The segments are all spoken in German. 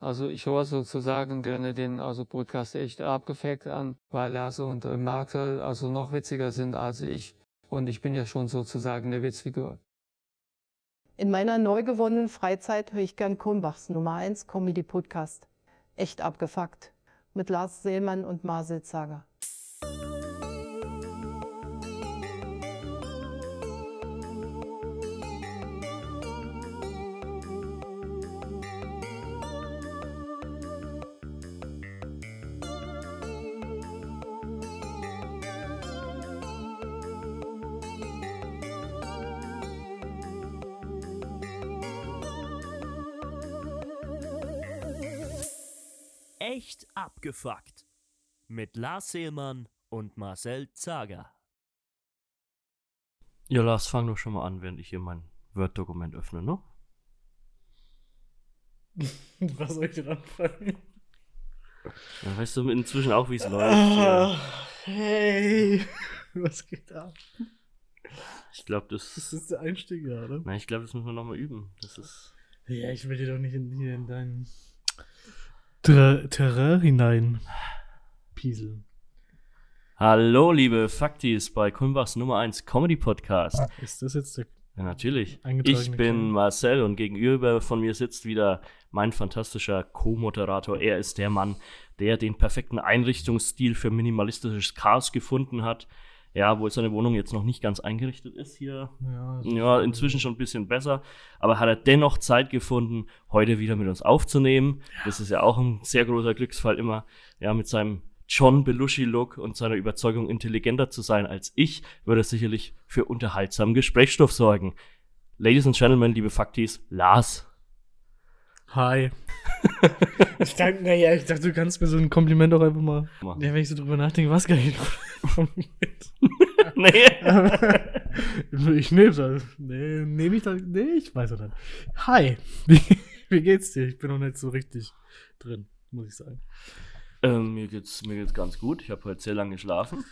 Also ich höre sozusagen gerne den also Podcast echt abgefeckt an, weil Lasse und Markel also noch witziger sind als ich. Und ich bin ja schon sozusagen eine Witzfigur. In meiner neu gewonnenen Freizeit höre ich gern Kronbachs Nummer 1 Comedy Podcast. Echt abgefuckt. Mit Lars Seelmann und Marcel Zager. Abgefuckt. Mit Lars Seelmann und Marcel Zager. Ja, Lars, fang doch schon mal an, während ich hier mein Word-Dokument öffne, ne? Was soll ich denn anfangen? Dann weißt du inzwischen auch, wie es läuft. Ah, Ja. hey, was geht ab? Ich glaube, das. Das ist der Einstieg gerade. Na, ich glaube, das müssen wir nochmal üben. Das ist. Ja, ich will dir doch nicht in, hier in dein Ter Terrain hinein pieseln. Hallo, liebe Faktis bei Kulmbachs Nummer 1 Comedy Podcast. Ist das jetzt der Ja, natürlich. Ich bin. Marcel und gegenüber von mir sitzt wieder mein fantastischer Co-Moderator. Er ist der Mann, der den perfekten Einrichtungsstil für minimalistisches Chaos gefunden hat. Ja, obwohl seine Wohnung jetzt noch nicht ganz eingerichtet ist hier. Ja, Ja, inzwischen schon ein bisschen besser. Aber hat er dennoch Zeit gefunden, heute wieder mit uns aufzunehmen. Das ist ja auch ein sehr großer Glücksfall immer. Ja, mit seinem John Belushi-Look und seiner Überzeugung, intelligenter zu sein als ich, würde er sicherlich für unterhaltsamen Gesprächsstoff sorgen. Ladies and Gentlemen, liebe Faktis, Lars. Hi. ich dachte, naja, ich dachte, du kannst mir so ein Kompliment auch einfach mal. Machen. Ja, wenn ich so drüber nachdenke, was kann ich noch nee. ich nehme das. Nee, nehme ich das. Nee, ich weiß es nicht. Hi. Wie, wie geht's dir? Ich bin noch nicht so richtig drin, muss ich sagen. ähm, mir, geht's, mir geht's ganz gut. Ich habe heute sehr lange geschlafen.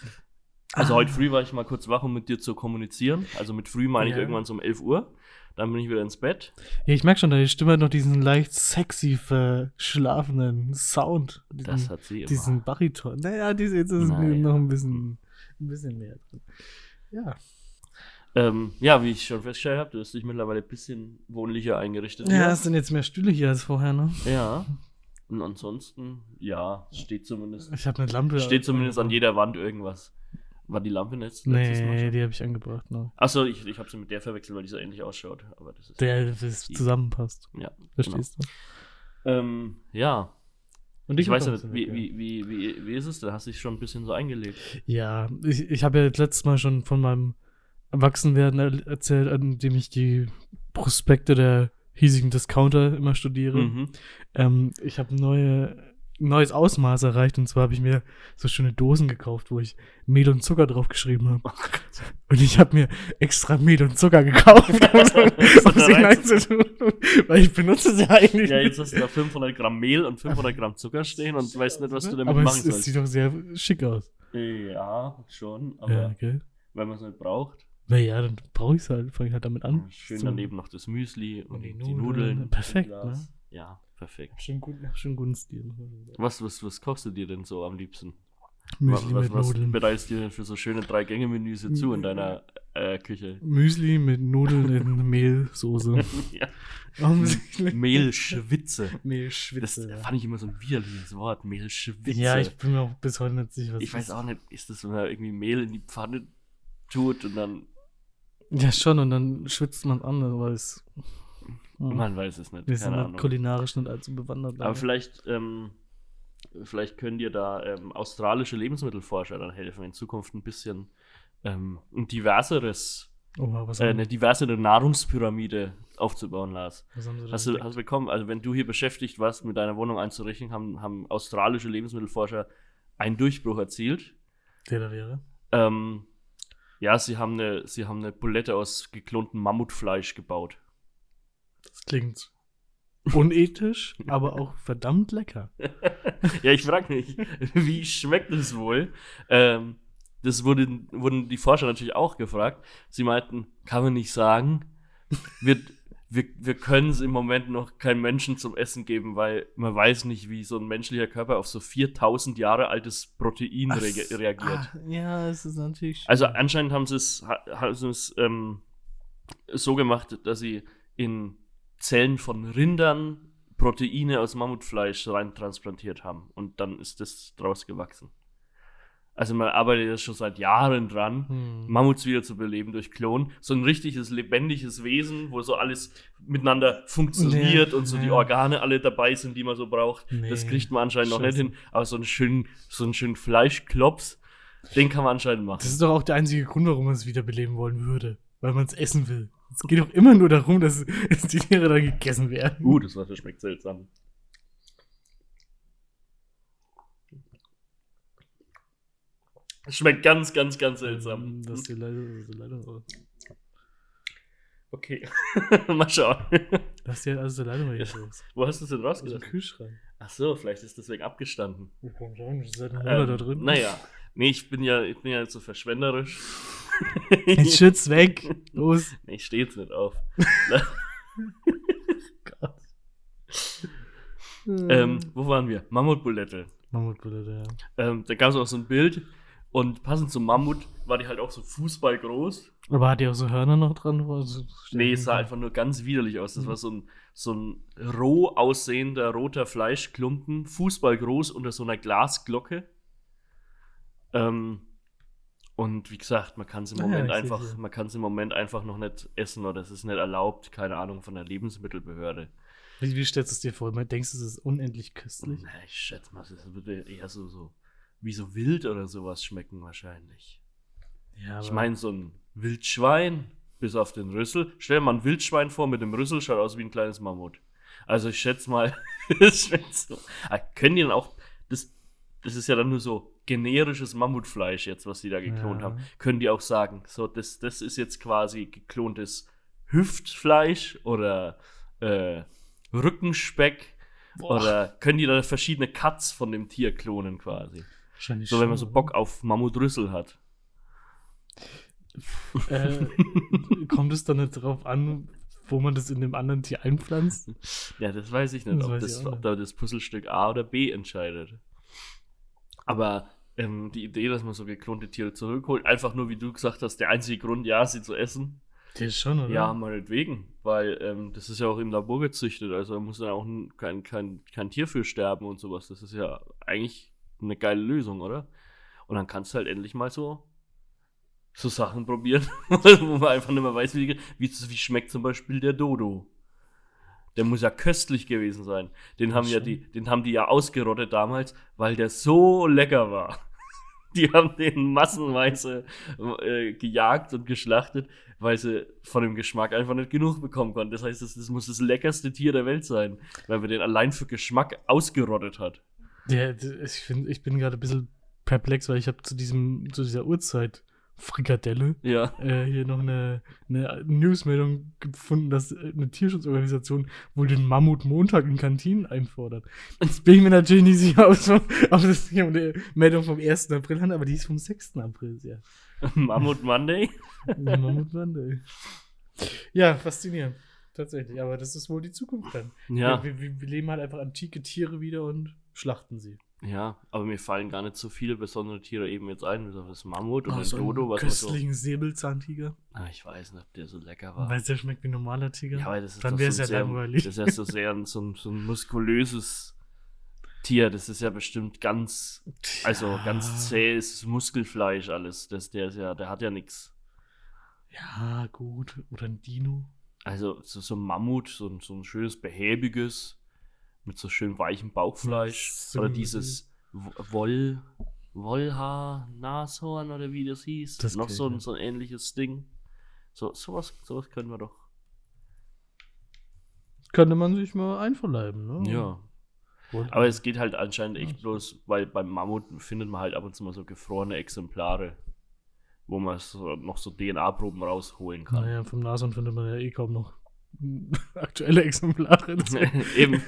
Also heute früh war ich mal kurz wach, um mit dir zu kommunizieren. Also mit früh meine ich Ja. irgendwann so um 11 Uhr. Dann bin ich wieder ins Bett. Ja, ich merke schon, deine Stimme hat noch diesen leicht sexy verschlafenen Sound. Diesen, Das hat sie immer. diesen Bariton. Naja, diese, jetzt ist Naja. noch ein bisschen, ein bisschen mehr drin. Ja. Ähm, ja, wie ich schon festgestellt habe, du hast dich mittlerweile ein bisschen wohnlicher eingerichtet. Ja, hier. es sind jetzt mehr Stühle hier als vorher, ne? ja. Und ansonsten, ja, steht zumindest, Ich habe eine Lampe. steht zumindest an jeder Wand irgendwas. War die Lampe jetzt Nee, die habe ich angebracht, ne? Achso, ich, ich habe sie mit der verwechselt, weil die so ähnlich ausschaut. Aber das ist. Der, das zusammenpasst. ja, Verstehst du? Genau. Ähm, ja. Und Ich, weiß ja nicht, wie, wie, wie, wie, wie ist es? Da hast du dich schon ein bisschen so eingelebt. Ja, ich, ich habe ja letztes Mal schon von meinem Erwachsenwerden er erzählt, an dem ich die Prospekte der hiesigen Discounter immer studiere. Mhm. Ähm, ich habe neue neues Ausmaß erreicht und zwar habe ich mir so schöne Dosen gekauft, wo ich Mehl und Zucker drauf geschrieben habe. Und ich habe mir extra Mehl und Zucker gekauft, um es hineinzutun, weil ich benutze es ja eigentlich Ja, jetzt hast du da 500 Gramm Mehl und 500 Gramm Zucker stehen und weißt nicht, was du damit Aber machen es, es sollst. sieht doch sehr schick aus. Ja, schon, aber Ja, okay. wenn man es nicht braucht, Naja, dann brauche ich es halt, fange ich halt damit an. schön So. daneben noch das Müsli und, Und die die, Nudeln. Nudeln. Perfekt, Glas. Ja, perfekt. Schon gut, schon guten Stil. Was, was, was kochst du dir denn so am liebsten? Müsli was mit was Nudeln. bereitest du dir denn für so schöne Drei-Gänge-Menüs zu in deiner äh, Küche? Müsli mit Nudeln in Mehlsoße. ja. Offensichtlich. Mehlschwitze. Das Mehlschwitze. ja. fand ich immer so ein widerliches Wort, Mehlschwitze. Ja, ich bin mir auch bis heute nicht sicher, was ich weiß das auch nicht, ist das, wenn man irgendwie Mehl in die Pfanne tut und dann, Ja, schon, und dann schwitzt man an, weil es. Hm. man weiß es nicht, Wir sind Ahnung. kulinarisch nicht allzu bewandert. Aber vielleicht, ähm, vielleicht können dir da ähm, australische Lebensmittelforscher dann helfen, in Zukunft ein bisschen ähm, ein diverseres, was, äh, eine diversere Nahrungspyramide aufzubauen, Lars. was haben sie Hast du, hast du bekommen, also wenn du hier beschäftigt warst, mit deiner Wohnung einzurichten, haben, haben australische Lebensmittelforscher einen Durchbruch erzielt. Der da wäre. Ähm, ja, sie haben, eine, sie haben eine Bulette aus geklontem Mammutfleisch gebaut. Klingt unethisch, aber auch verdammt lecker. ja, ich frage mich, wie schmeckt es wohl? Ähm, das wurde, wurden die Forscher natürlich auch gefragt. Sie meinten, kann man nicht sagen, wird, wir, wir können es im Moment noch keinem Menschen zum Essen geben, weil man weiß nicht, wie so ein menschlicher Körper auf so 4000 Jahre altes Protein Ach, rea- reagiert. Ah, ja, es ist natürlich. Also anscheinend haben sie es, ha- haben sie es ähm, so gemacht, dass sie in Zellen von Rindern Proteine aus Mammutfleisch rein transplantiert haben. Und dann ist das draus gewachsen. Also man arbeitet ja schon seit Jahren dran, Hm. Mammuts wieder zu beleben durch Klon. So ein richtiges, lebendiges Wesen, wo so alles miteinander funktioniert Nee, und so die nee. Organe alle dabei sind, die man so braucht. Das Nee, kriegt man anscheinend noch nicht Scheiße. hin. Aber so einen schönen, so einen schönen Fleischklops, den kann man anscheinend machen. Das ist doch auch der einzige Grund, warum man es wiederbeleben wollen würde. Weil man es essen will. Es geht doch immer nur darum, dass, dass die Tiere dann gegessen werden. Uh, das Wasser schmeckt seltsam. Es schmeckt ganz, ganz, ganz seltsam. Das ist leider, das ist leider Okay. Mal schauen. Das ist ja also leider mal hier los. Wo hast du es denn Aus dem? Kühlschrank. Ach so, vielleicht ist deswegen abgestanden. Komm schon, das ist seit einem Monat da Ähm, drin. Naja. Nee, ich bin ja, ich bin ja nicht so verschwenderisch. Jetzt schütz weg. Los. nee, ich stehe jetzt nicht auf. ähm, wo waren wir? Mammutbulette. Mammutbulette, ja. Ähm, da gab es auch so ein Bild und passend zum Mammut war die halt auch so fußballgroß. Aber hat die auch so Hörner noch dran? Also, Nee, es sah einfach nur ganz widerlich aus. Das war so ein, so ein roh aussehender roter Fleischklumpen, fußballgroß unter so einer Glasglocke. Ähm, und wie gesagt, man kann es im Ah ja, Moment seh's einfach, hier. man kann es im Moment einfach noch nicht essen oder es ist nicht erlaubt, keine Ahnung, von der Lebensmittelbehörde. Wie, wie stellst du es dir vor? Denkst du, es ist unendlich köstlich? Na, ich schätze mal, es würde eher so, so wie so wild oder sowas schmecken wahrscheinlich. Ja, Ich meine, so ein Wildschwein, bis auf den Rüssel. Stell dir mal ein Wildschwein vor mit dem Rüssel, schaut aus wie ein kleines Mammut. Also ich schätze mal, es schmeckt so. Ah, können die dann auch, das, das ist ja dann nur so generisches Mammutfleisch jetzt, was die da geklont Ja. haben. Können die auch sagen, so, das, das ist jetzt quasi geklontes Hüftfleisch oder äh, Rückenspeck oder können die da verschiedene Cuts von dem Tier klonen quasi. Wahrscheinlich So, wenn man so Bock auf Mammutrüssel hat. Äh, kommt es dann nicht drauf an, wo man das in dem anderen Tier einpflanzt? Ja, das weiß ich nicht, Das ob, das, ich ob da das Puzzlestück A oder B entscheidet. Aber ähm, die Idee, dass man so geklonte Tiere zurückholt, einfach nur, wie du gesagt hast, der einzige Grund, ja, sie zu essen, Der ist schon, oder? ja, meinetwegen. Weil ähm, das ist ja auch im Labor gezüchtet, also da muss ja auch kein, kein, kein Tier für sterben und sowas. Das ist ja eigentlich eine geile Lösung, oder? Und dann kannst du halt endlich mal so, so Sachen probieren, wo man einfach nicht mehr weiß, wie, wie, wie schmeckt zum Beispiel der Dodo. Der muss ja köstlich gewesen sein. Den haben ja die, den haben die ja ausgerottet damals, weil der so lecker war. Die haben den massenweise äh, gejagt und geschlachtet, weil sie von dem Geschmack einfach nicht genug bekommen konnten. Das heißt, das, das muss das leckerste Tier der Welt sein, weil wir den allein für Geschmack ausgerottet hat. Der, ich, find, ich bin gerade ein bisschen perplex, weil ich habe zu diesem, zu dieser Uhrzeit Frikadelle Ja. äh, hier noch eine, eine Newsmeldung gefunden, dass äh, eine Tierschutzorganisation wohl den Mammut Montag in Kantinen einfordert. Jetzt bin ich mir natürlich nicht sicher, ob das hier eine Meldung vom 1. April handelt, aber die ist vom 6. April, ja. Mammut Monday. Mammut Monday. Ja, faszinierend. Tatsächlich, aber das ist wohl die Zukunft dann. Ja. Wir, wir, wir leben halt einfach antike Tiere wieder und schlachten sie. Ja, aber mir fallen gar nicht so viele besondere Tiere eben jetzt ein, auf das Mammut und Oh, den so Dodo, was man so. köstlichen Säbelzahntiger. Ah, ich weiß nicht, ob der so lecker war. Weil der schmeckt wie ein normaler Tiger. Ja, aber das ist Dann wäre so es ein ja sehr, langweilig. Das ist ja so sehr ein, so, ein, so ein muskulöses Tier. Das ist ja bestimmt ganz, also Ja. ganz zähes Muskelfleisch alles. Das, der ist ja, der hat ja nichts. Ja, gut. Oder ein Dino. Also so, so ein Mammut, so ein, so ein schönes behäbiges, mit so schön weichem Bauchfleisch. So oder dieses Woll, Wollhaar, Nashorn oder wie das hieß. Das Noch so ein, so ein ähnliches Ding. So, sowas, sowas können wir doch. Könnte man sich mal einverleiben, ne? Ja. Und- Aber es geht halt anscheinend echt bloß, weil beim Mammut findet man halt ab und zu mal so gefrorene Exemplare, wo man so, noch so DNA-Proben rausholen kann. Naja, vom Nashorn findet man ja eh kaum noch aktuelle Exemplare. Eben.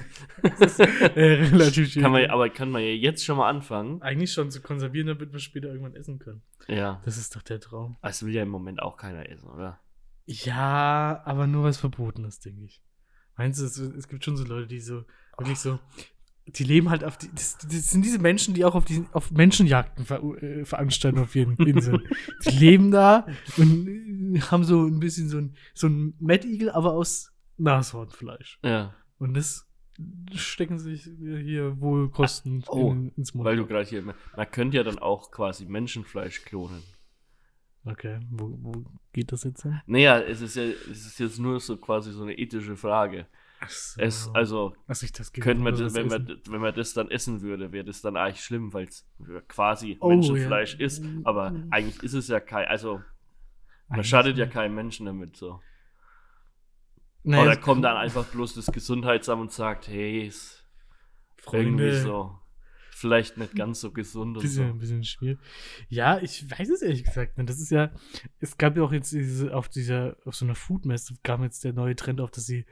ist äh, relativ schwierig. kann man, aber kann man ja jetzt schon mal anfangen. Eigentlich schon zu konservieren, damit wir später irgendwann essen können. Ja. Das ist doch der Traum. Das will ja im Moment auch keiner essen, oder? Ja, aber nur was verboten ist, denke ich. Meinst du, es, es gibt schon so Leute, die so, wirklich so, die leben halt auf die, das, das sind diese Menschen, die auch auf die, auf Menschenjagden ver, äh, veranstalten auf ihren Inseln. die leben da und äh, haben so ein bisschen so ein, so ein Mettigel, aber aus Nashornfleisch. Ja. Und das stecken sich hier wohl Kosten Oh, in, ins Mund. Weil du gerade hier, man könnte ja dann auch quasi Menschenfleisch klonen. okay, wo, wo geht das jetzt hin? Naja, es ist ja, es ist jetzt nur so quasi so eine ethische Frage. So. Es, also, also könnten wir, das, wenn, wir, wenn man das dann essen würde, wäre das dann eigentlich schlimm, weil es quasi Oh, Menschenfleisch ja. ist. Aber eigentlich ist es ja kein, also man Eigentlich schadet ja keinem Menschen damit so. Naja, Oder kommt dann einfach bloß das Gesundheitsamt und sagt, hey, ist irgendwie Freunde, so vielleicht nicht ganz so gesund und bisschen, so. ein bisschen schwierig. Ja, ich weiß es ehrlich gesagt nicht. Das ist ja, es gab ja auch jetzt diese, auf dieser, auf so einer Foodmesse kam jetzt der neue Trend auf, dass sie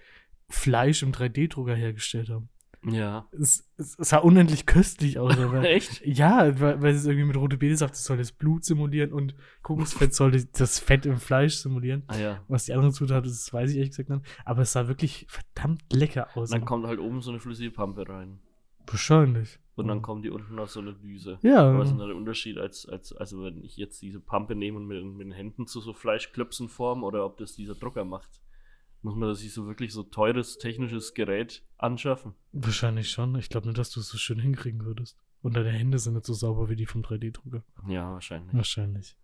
Fleisch im 3D-Drucker hergestellt haben. Ja. Es, es, es sah unendlich köstlich aus, aber Echt? ja, weil, weil es irgendwie mit rote Betesaft, das soll das Blut simulieren und Kokosfett soll das- Fett im Fleisch simulieren. Ah ja. Was die anderen Zutaten ist, das weiß ich ehrlich gesagt nicht. Aber es sah wirklich verdammt lecker aus. Und dann kommt halt oben so eine flüssige Pampe rein. Wahrscheinlich. Und dann kommen die unten aus so einer Düse. Ja. Was ist denn der Unterschied, als, als, also wenn ich jetzt diese Pampe nehme und mit, mit den Händen zu so Fleischklöpsen form oder ob das dieser Drucker macht? Muss man sich so wirklich so teures technisches Gerät anschaffen? Wahrscheinlich schon. Ich glaube nicht, dass du es so schön hinkriegen würdest. Und deine Hände sind nicht so sauber wie die vom 3D-Drucker. Ja, wahrscheinlich. Wahrscheinlich.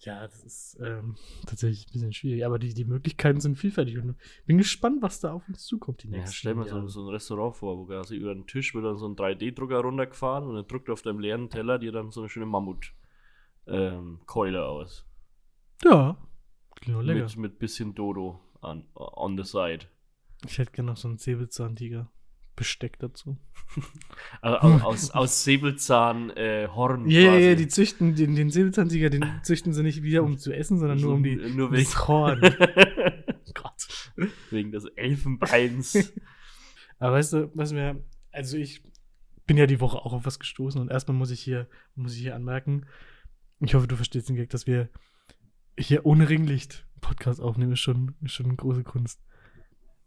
Ja, das ist ähm, tatsächlich ein bisschen schwierig. Aber die, die Möglichkeiten sind vielfältig. Und bin gespannt, was da auf uns zukommt die Ja, nächsten stell mir so, so ein Restaurant vor, wo quasi über den Tisch wird dann so ein 3D-Drucker runtergefahren und er drückt auf deinem leeren Teller dir dann so eine schöne Mammut-Keule aus. Ja, klingt lecker. Mit, mit bisschen Dodo an, on the side. Ich hätte gerne noch so einen Säbelzahntiger. Besteck dazu. Also aus, aus, Säbelzahn äh, Horn. Ja, ja, quasi. ja, die züchten, den, den Säbelzahntiger, den züchten sie nicht wieder, um zu essen, sondern nur um die, nur wegen, das Horn. Gott. wegen des Elfenbeins. Aber weißt du, was mir, also ich bin ja die Woche auch auf was gestoßen und erstmal muss ich hier, muss ich hier anmerken, ich hoffe, du verstehst den Gag, dass wir hier ohne Ringlicht Podcast aufnehmen, ist schon, ist schon eine große Kunst.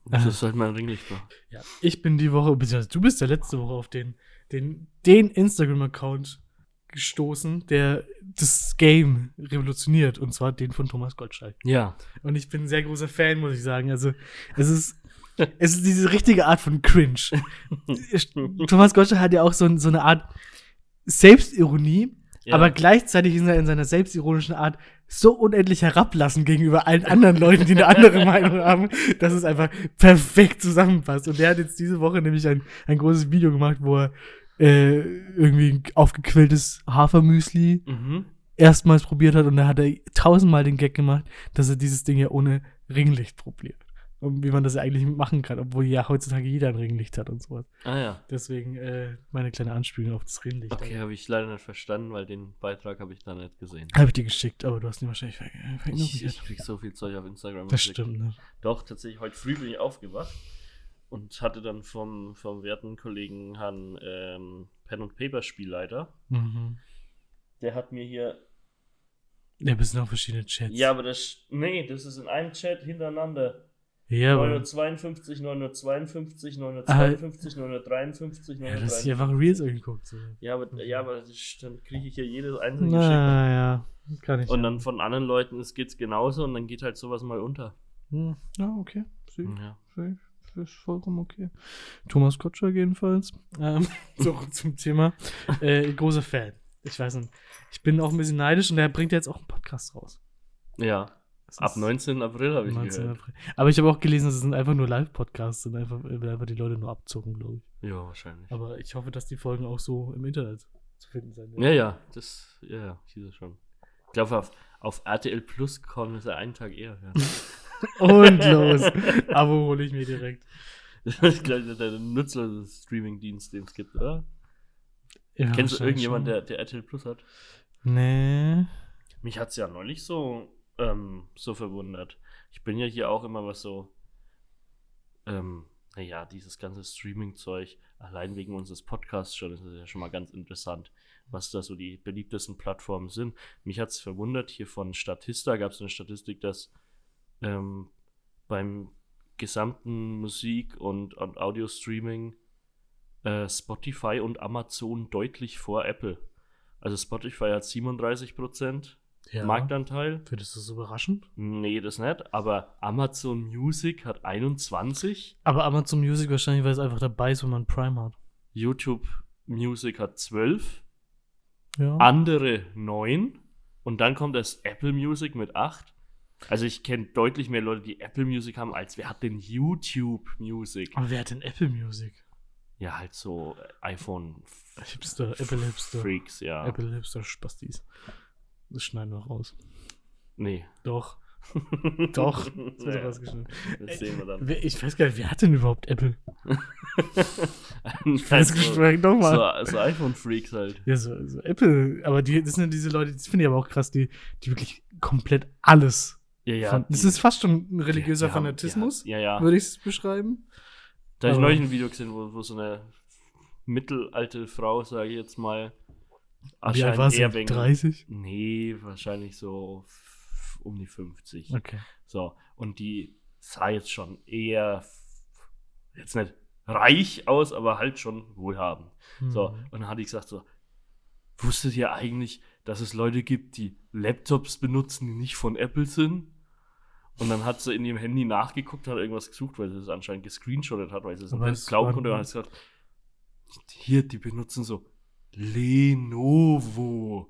Das ist halt mein Ringlicht noch. Ja, ich bin die Woche, beziehungsweise du bist ja letzte Woche auf den, den, den Instagram-Account gestoßen, der das Game revolutioniert, und zwar den von Thomas Gottschalk. Ja. Und ich bin ein sehr großer Fan, muss ich sagen. Also, es ist, es ist diese richtige Art von Cringe. Thomas Gottschalk hat ja auch so, so eine Art Selbstironie, Ja. aber gleichzeitig in seiner, in seiner selbstironischen Art so unendlich herablassen gegenüber allen anderen Leuten, die eine andere Meinung haben, dass es einfach perfekt zusammenpasst. Und der hat jetzt diese Woche nämlich ein, ein großes Video gemacht, wo er äh, irgendwie ein aufgequelltes Hafermüsli Mhm. erstmals probiert hat und da hat er tausendmal den Gag gemacht, dass er dieses Ding ja ohne Ringlicht probiert. Und wie man das eigentlich machen kann, obwohl ja heutzutage jeder ein Ringlicht hat und sowas. Ah ja. Deswegen äh, meine kleine Anspielung auf das Ringlicht. Okay, habe ich leider nicht verstanden, weil den Beitrag habe ich da nicht gesehen. Habe ich dir geschickt, aber du hast ihn wahrscheinlich ver ver Ich, ich krieg so viel Zeug auf Instagram. Das stimmt, ne? Doch, tatsächlich, heute früh bin ich aufgewacht und hatte dann vom, vom werten Kollegen Herrn ähm, Pen- und Paper-Spielleiter, Mhm. der hat mir hier. Ja, wir sind auch verschiedene Chats. Ja, aber das. Nee, das ist in einem Chat hintereinander. Ja aber 952, 952, 952, 953, ja, dass ich 953. einfach Reels angeguckt. So. Ja, aber, ja, aber das, dann kriege ich ja jedes einzelne geschickt. Naja, kann ich. Und dann von anderen Leuten es geht's genauso und dann geht halt sowas mal unter. Hm, Ja, okay. Süß. Ja. Safe. Ist vollkommen okay. Thomas Gottschalk jedenfalls. Ähm, so zum Thema. Äh, großer Fan. Ich weiß nicht. Ich bin auch ein bisschen neidisch und der bringt jetzt auch einen Podcast raus. Ja, Das ab ist 19. April habe ich 19. gehört. April. Aber ich habe auch gelesen, es sind einfach nur Live-Podcasts und einfach, will einfach die Leute nur abzocken, glaube ich. Ja, wahrscheinlich. Aber ich hoffe, dass die Folgen auch so im Internet zu finden sein werden. Ja, ja, das, ja, ja, hieß es schon. Ich glaube, auf, auf RTL Plus kommen sie einen Tag eher. Ja. Und los. Abo hole ich mir direkt. das ist gleich der nutzlose Streaming-Dienst, den es gibt, oder? Ja, Kennst du irgendjemanden, schon. der, der RTL Plus hat? Nee. Mich hat es ja neulich so, ähm, so verwundert. Ich bin ja hier auch immer was so, ähm, naja, dieses ganze Streaming-Zeug, allein wegen unseres Podcasts schon, ist es ja schon mal ganz interessant, was da so die beliebtesten Plattformen sind. Mich hat es verwundert, hier von Statista gab es eine Statistik, dass ähm, beim gesamten Musik- und, und Audio-Streaming äh, Spotify und Amazon deutlich vor Apple. Also Spotify hat 37% Ja. Marktanteil. Findest du das überraschend? Nee, das nicht. Aber Amazon Music hat 21. Aber Amazon Music wahrscheinlich, weil es einfach dabei ist, wenn man Prime hat. YouTube Music hat 12. Ja. Andere 9. Und dann kommt das Apple Music mit 8. Also ich kenne deutlich mehr Leute, die Apple Music haben, als wer hat denn YouTube Music? Aber wer hat denn Apple Music? Ja, halt so iPhone Hipster, Apple Hipster. Freaks, ja. Apple Hipster Spastis. Das schneiden wir raus. Nee. Doch. Doch. Das wird Ja, rausgeschnitten. das sehen wir dann. Ich weiß gar nicht, wer hat denn überhaupt Apple? Das Gespräch nochmal. so, so iPhone-Freaks halt. Ja, so, so Apple, aber die, das sind ja diese Leute, das finde ich aber auch krass, die, die wirklich komplett alles. Ja, ja. von, das die- ist fast schon ein religiöser haben- Fanatismus, Ja, ja. würde ich es beschreiben. Da habe ich neulich ein Video gesehen, wo, wo so eine mittelalte Frau, sage ich jetzt mal, Alt war eher wegen- 30? Nee, wahrscheinlich so um die 50. Okay. So, und die sah jetzt schon eher, jetzt nicht reich aus, aber halt schon wohlhabend. So, Hm. und dann hatte ich gesagt so, wusstet ihr eigentlich, dass es Leute gibt, die Laptops benutzen, die nicht von Apple sind? Und dann hat sie in ihrem Handy nachgeguckt, hat irgendwas gesucht, weil sie es anscheinend gescreenshottet hat, weil sie es nicht glauben konnte. Und hat sie gesagt, hier, die benutzen so Lenovo.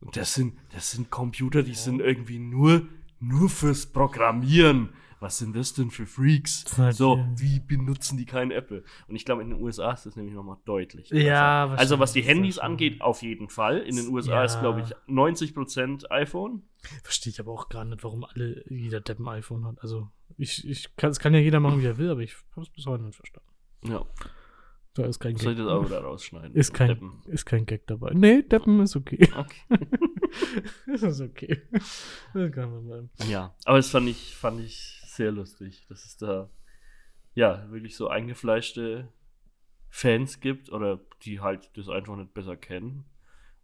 Und das sind, das sind Computer, die sind irgendwie nur, nur fürs Programmieren. Was sind das denn für Freaks? Halt So, hier- wie benutzen die kein Apple? Und ich glaube, in den USA ist das nämlich nochmal deutlich. Ja, besser. Also, was die Handys angeht, auf jeden Fall. In den USA Ja. ist, glaube ich, 90% iPhone. Verstehe ich aber auch gar nicht, warum alle, jeder Depp ein iPhone hat. Also, ich, ich kann, es kann ja jeder machen, wie er will, aber ich habe es bis heute nicht verstanden. Ja, Da ist kein soll ich Gag. das auch wieder rausschneiden? Ist kein, Deppen. ist kein Gag dabei. Nee, Deppen ist okay. Okay. das ist okay. Das kann man bleiben. Ja, aber das fand ich, fand ich sehr lustig, dass es da ja wirklich so eingefleischte Fans gibt oder die halt das einfach nicht besser kennen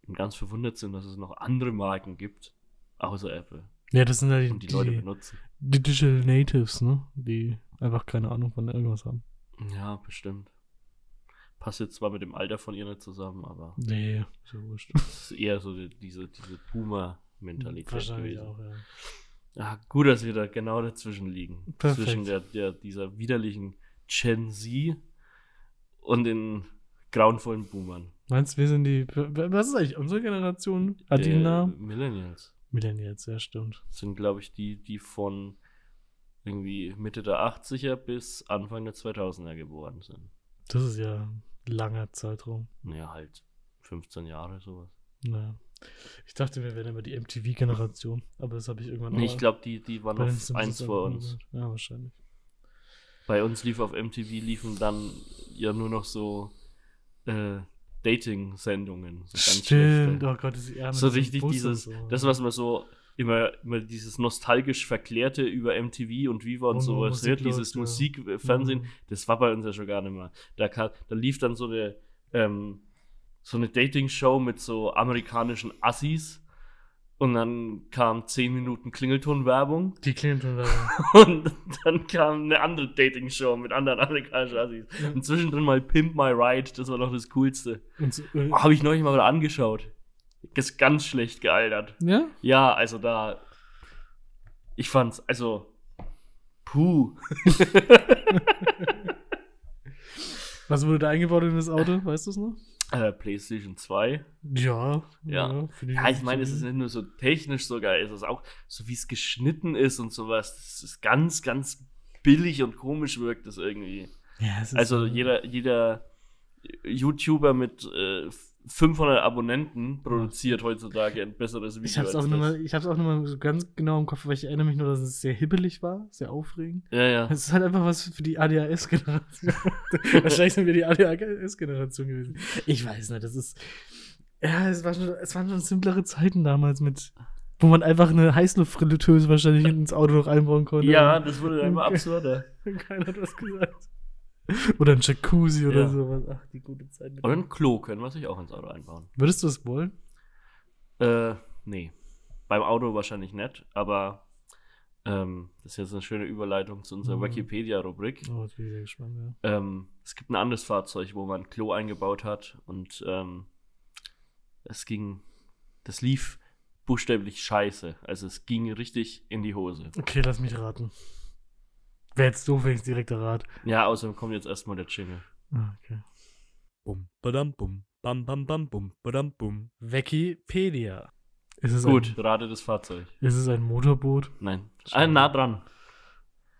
und ganz verwundert sind, dass es noch andere Marken gibt, außer Apple Ja, das sind ja die, und die Leute die benutzen. Digital Natives, ne? Die einfach keine Ahnung von irgendwas haben. Ja, bestimmt. Passt jetzt zwar mit dem Alter von ihr nicht zusammen, aber Nee, ist ja wurscht. es ist eher so die, diese, diese Boomer-Mentalität Wahrscheinlich gewesen. auch, ja. Ja, gut, dass wir da genau dazwischen liegen. Perfekt. Zwischen der, der, dieser widerlichen Gen Z und den grauenvollen Boomern. Meinst du, wir sind die. Was ist eigentlich unsere Generation? Einen Äh? Millennials Millennials, ja, stimmt. sind, glaube ich, die, die von irgendwie Mitte der 80er bis Anfang der 2000er geboren sind. Das ist ja ein langer Zeitraum. Ja, halt 15 Jahre sowas. Naja. Ich dachte, wir wären immer die MTV-Generation, aber das habe ich irgendwann Nee, auch ich glaube, die, die waren auf eins vor uns. Ja, wahrscheinlich. Bei uns lief auf MTV liefen dann ja nur noch so äh, Dating-Sendungen. So Stimmt, schlechte. oh Gott, das ist so richtig dieses, so. das, was man so immer, immer dieses nostalgisch Verklärte über MTV und Viva und Und sowas Musik dieses ja. Musikfernsehen, Mhm. das war bei uns ja schon gar nicht mehr. Da, da lief dann so eine, ähm, so eine Dating-Show mit so amerikanischen Assis und dann kam 10 Minuten Klingelton-Werbung Die Clinton-Werbung. und dann kam eine andere Dating-Show mit anderen amerikanischen Assis. Ja. Und zwischendrin mal Pimp My Ride, das war noch das Coolste. So, äh, Habe ich neulich mal wieder angeschaut. Ist ganz schlecht gealtert. ja? Ja, also da. Ich fand's, also. Puh. Was wurde da eingebaut in das Auto? Weißt du es noch? Äh, PlayStation 2. Ja. Ja. Ja, ich nicht meine, so- es ist nicht nur so technisch so geil, es ist auch so, wie es geschnitten ist und sowas. Das ist ganz, ganz billig und komisch wirkt das irgendwie. Ja, es ist Also so- jeder, jeder YouTuber mit äh, 500 Abonnenten produziert heutzutage ein besseres Video. Ich hab's auch nur mal, ich hab's auch nur mal so ganz genau im Kopf, weil ich erinnere mich nur, dass es sehr hibbelig war, sehr aufregend. Ja, ja. Es ist halt einfach was für die ADHS-Generation. Wahrscheinlich sind wir die ADHS-Generation gewesen. Ich weiß nicht, das ist. Ja, es, war schon, es waren schon simplere Zeiten damals mit. Wo man einfach eine Heißluftfritteuse wahrscheinlich ins Auto noch einbauen konnte. Ja, das wurde dann immer absurder. Keiner hat was gesagt. Oder ein Jacuzzi oder Ja. sowas. Ach, die gute Zeit. mit Oder ein Klo können wir sich auch ins Auto einbauen. Würdest du es wollen? Äh, nee. Beim Auto wahrscheinlich nicht, aber Ähm, das ist jetzt eine schöne Überleitung zu unserer Mhm. Wikipedia-Rubrik. Oh, jetzt bin ich sehr gespannt, ja. Ähm, es gibt ein anderes Fahrzeug, wo man ein Klo eingebaut hat und ähm, es ging, das lief buchstäblich scheiße. Also es ging richtig in die Hose. Okay, lass mich raten. Wäre jetzt doof, wenn ich direkt errat. Ja, außerdem kommt jetzt erstmal der Jingle. Ah, okay. Bum, badam, bum, bam, bam, bam, bum, badam, bum. Wikipedia. Ist es Gut, Ein, rate das Fahrzeug. ist es ein Motorboot? Nein. Schade. Ah, nah dran.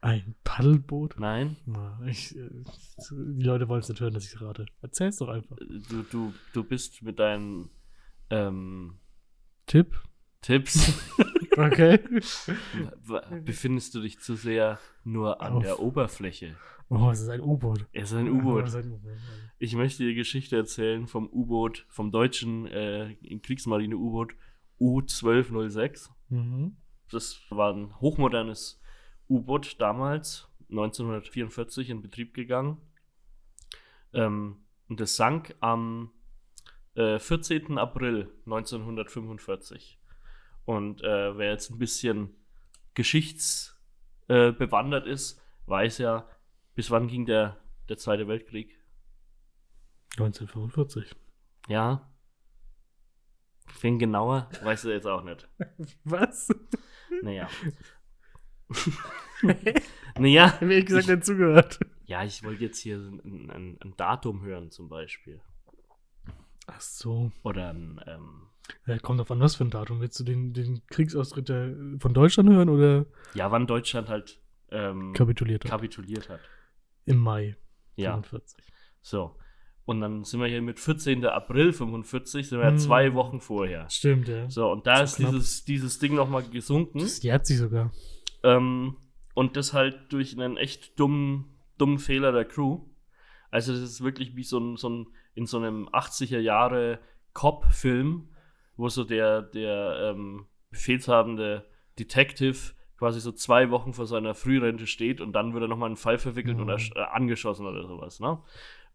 Ein Paddelboot? Nein. Na, ich, äh, die Leute wollen es nicht hören, dass ich es rate. Erzähl's doch einfach. Du, du, du bist mit deinen ähm, Tipp? Tipps Okay. befindest du dich zu sehr nur an Auf. der Oberfläche. Oh, es ist ein U-Boot. Es ist ein U-Boot. Ich möchte die Geschichte erzählen vom U-Boot, vom deutschen äh, Kriegsmarine-U-Boot U-1206. Mhm. Das war ein hochmodernes U-Boot damals, 1944 in Betrieb gegangen. Ähm, und es sank am äh, 14. April 1945. Und äh, wer jetzt ein bisschen geschichtsbewandert äh, ist, weiß ja, bis wann ging der, der Zweite Weltkrieg? 1945. Ja. Wen genauer, weiß er jetzt auch nicht. Was? Naja. naja. Hab ehrlich gesagt nicht zugehört. Ja, ich wollte jetzt hier ein, ein, ein Datum hören zum Beispiel. Ach so. Oder ein, ähm, Ja, kommt auf an, was für ein Datum. Willst du den, den Kriegsaustritt von Deutschland hören oder ja, wann Deutschland halt ähm, kapituliert hat? kapituliert hat. Im Mai Ja, 45. so. Und dann sind wir hier mit 14. April 45, sind wir ja Hm. zwei Wochen vorher. Stimmt, ja. So, und da So ist knapp. dieses, dieses Ding nochmal gesunken. Das jährt sich sogar. Ähm, und das halt durch einen echt dummen, dummen Fehler der Crew. Also das ist wirklich wie so ein, so ein in so einem 80er Jahre Cop-Film, wo so der, der ähm, befehlshabende Detective quasi so zwei Wochen vor seiner Frührente steht und dann wird er nochmal in einen Fall verwickelt Mhm. ersch- äh, angeschossen oder sowas, ne?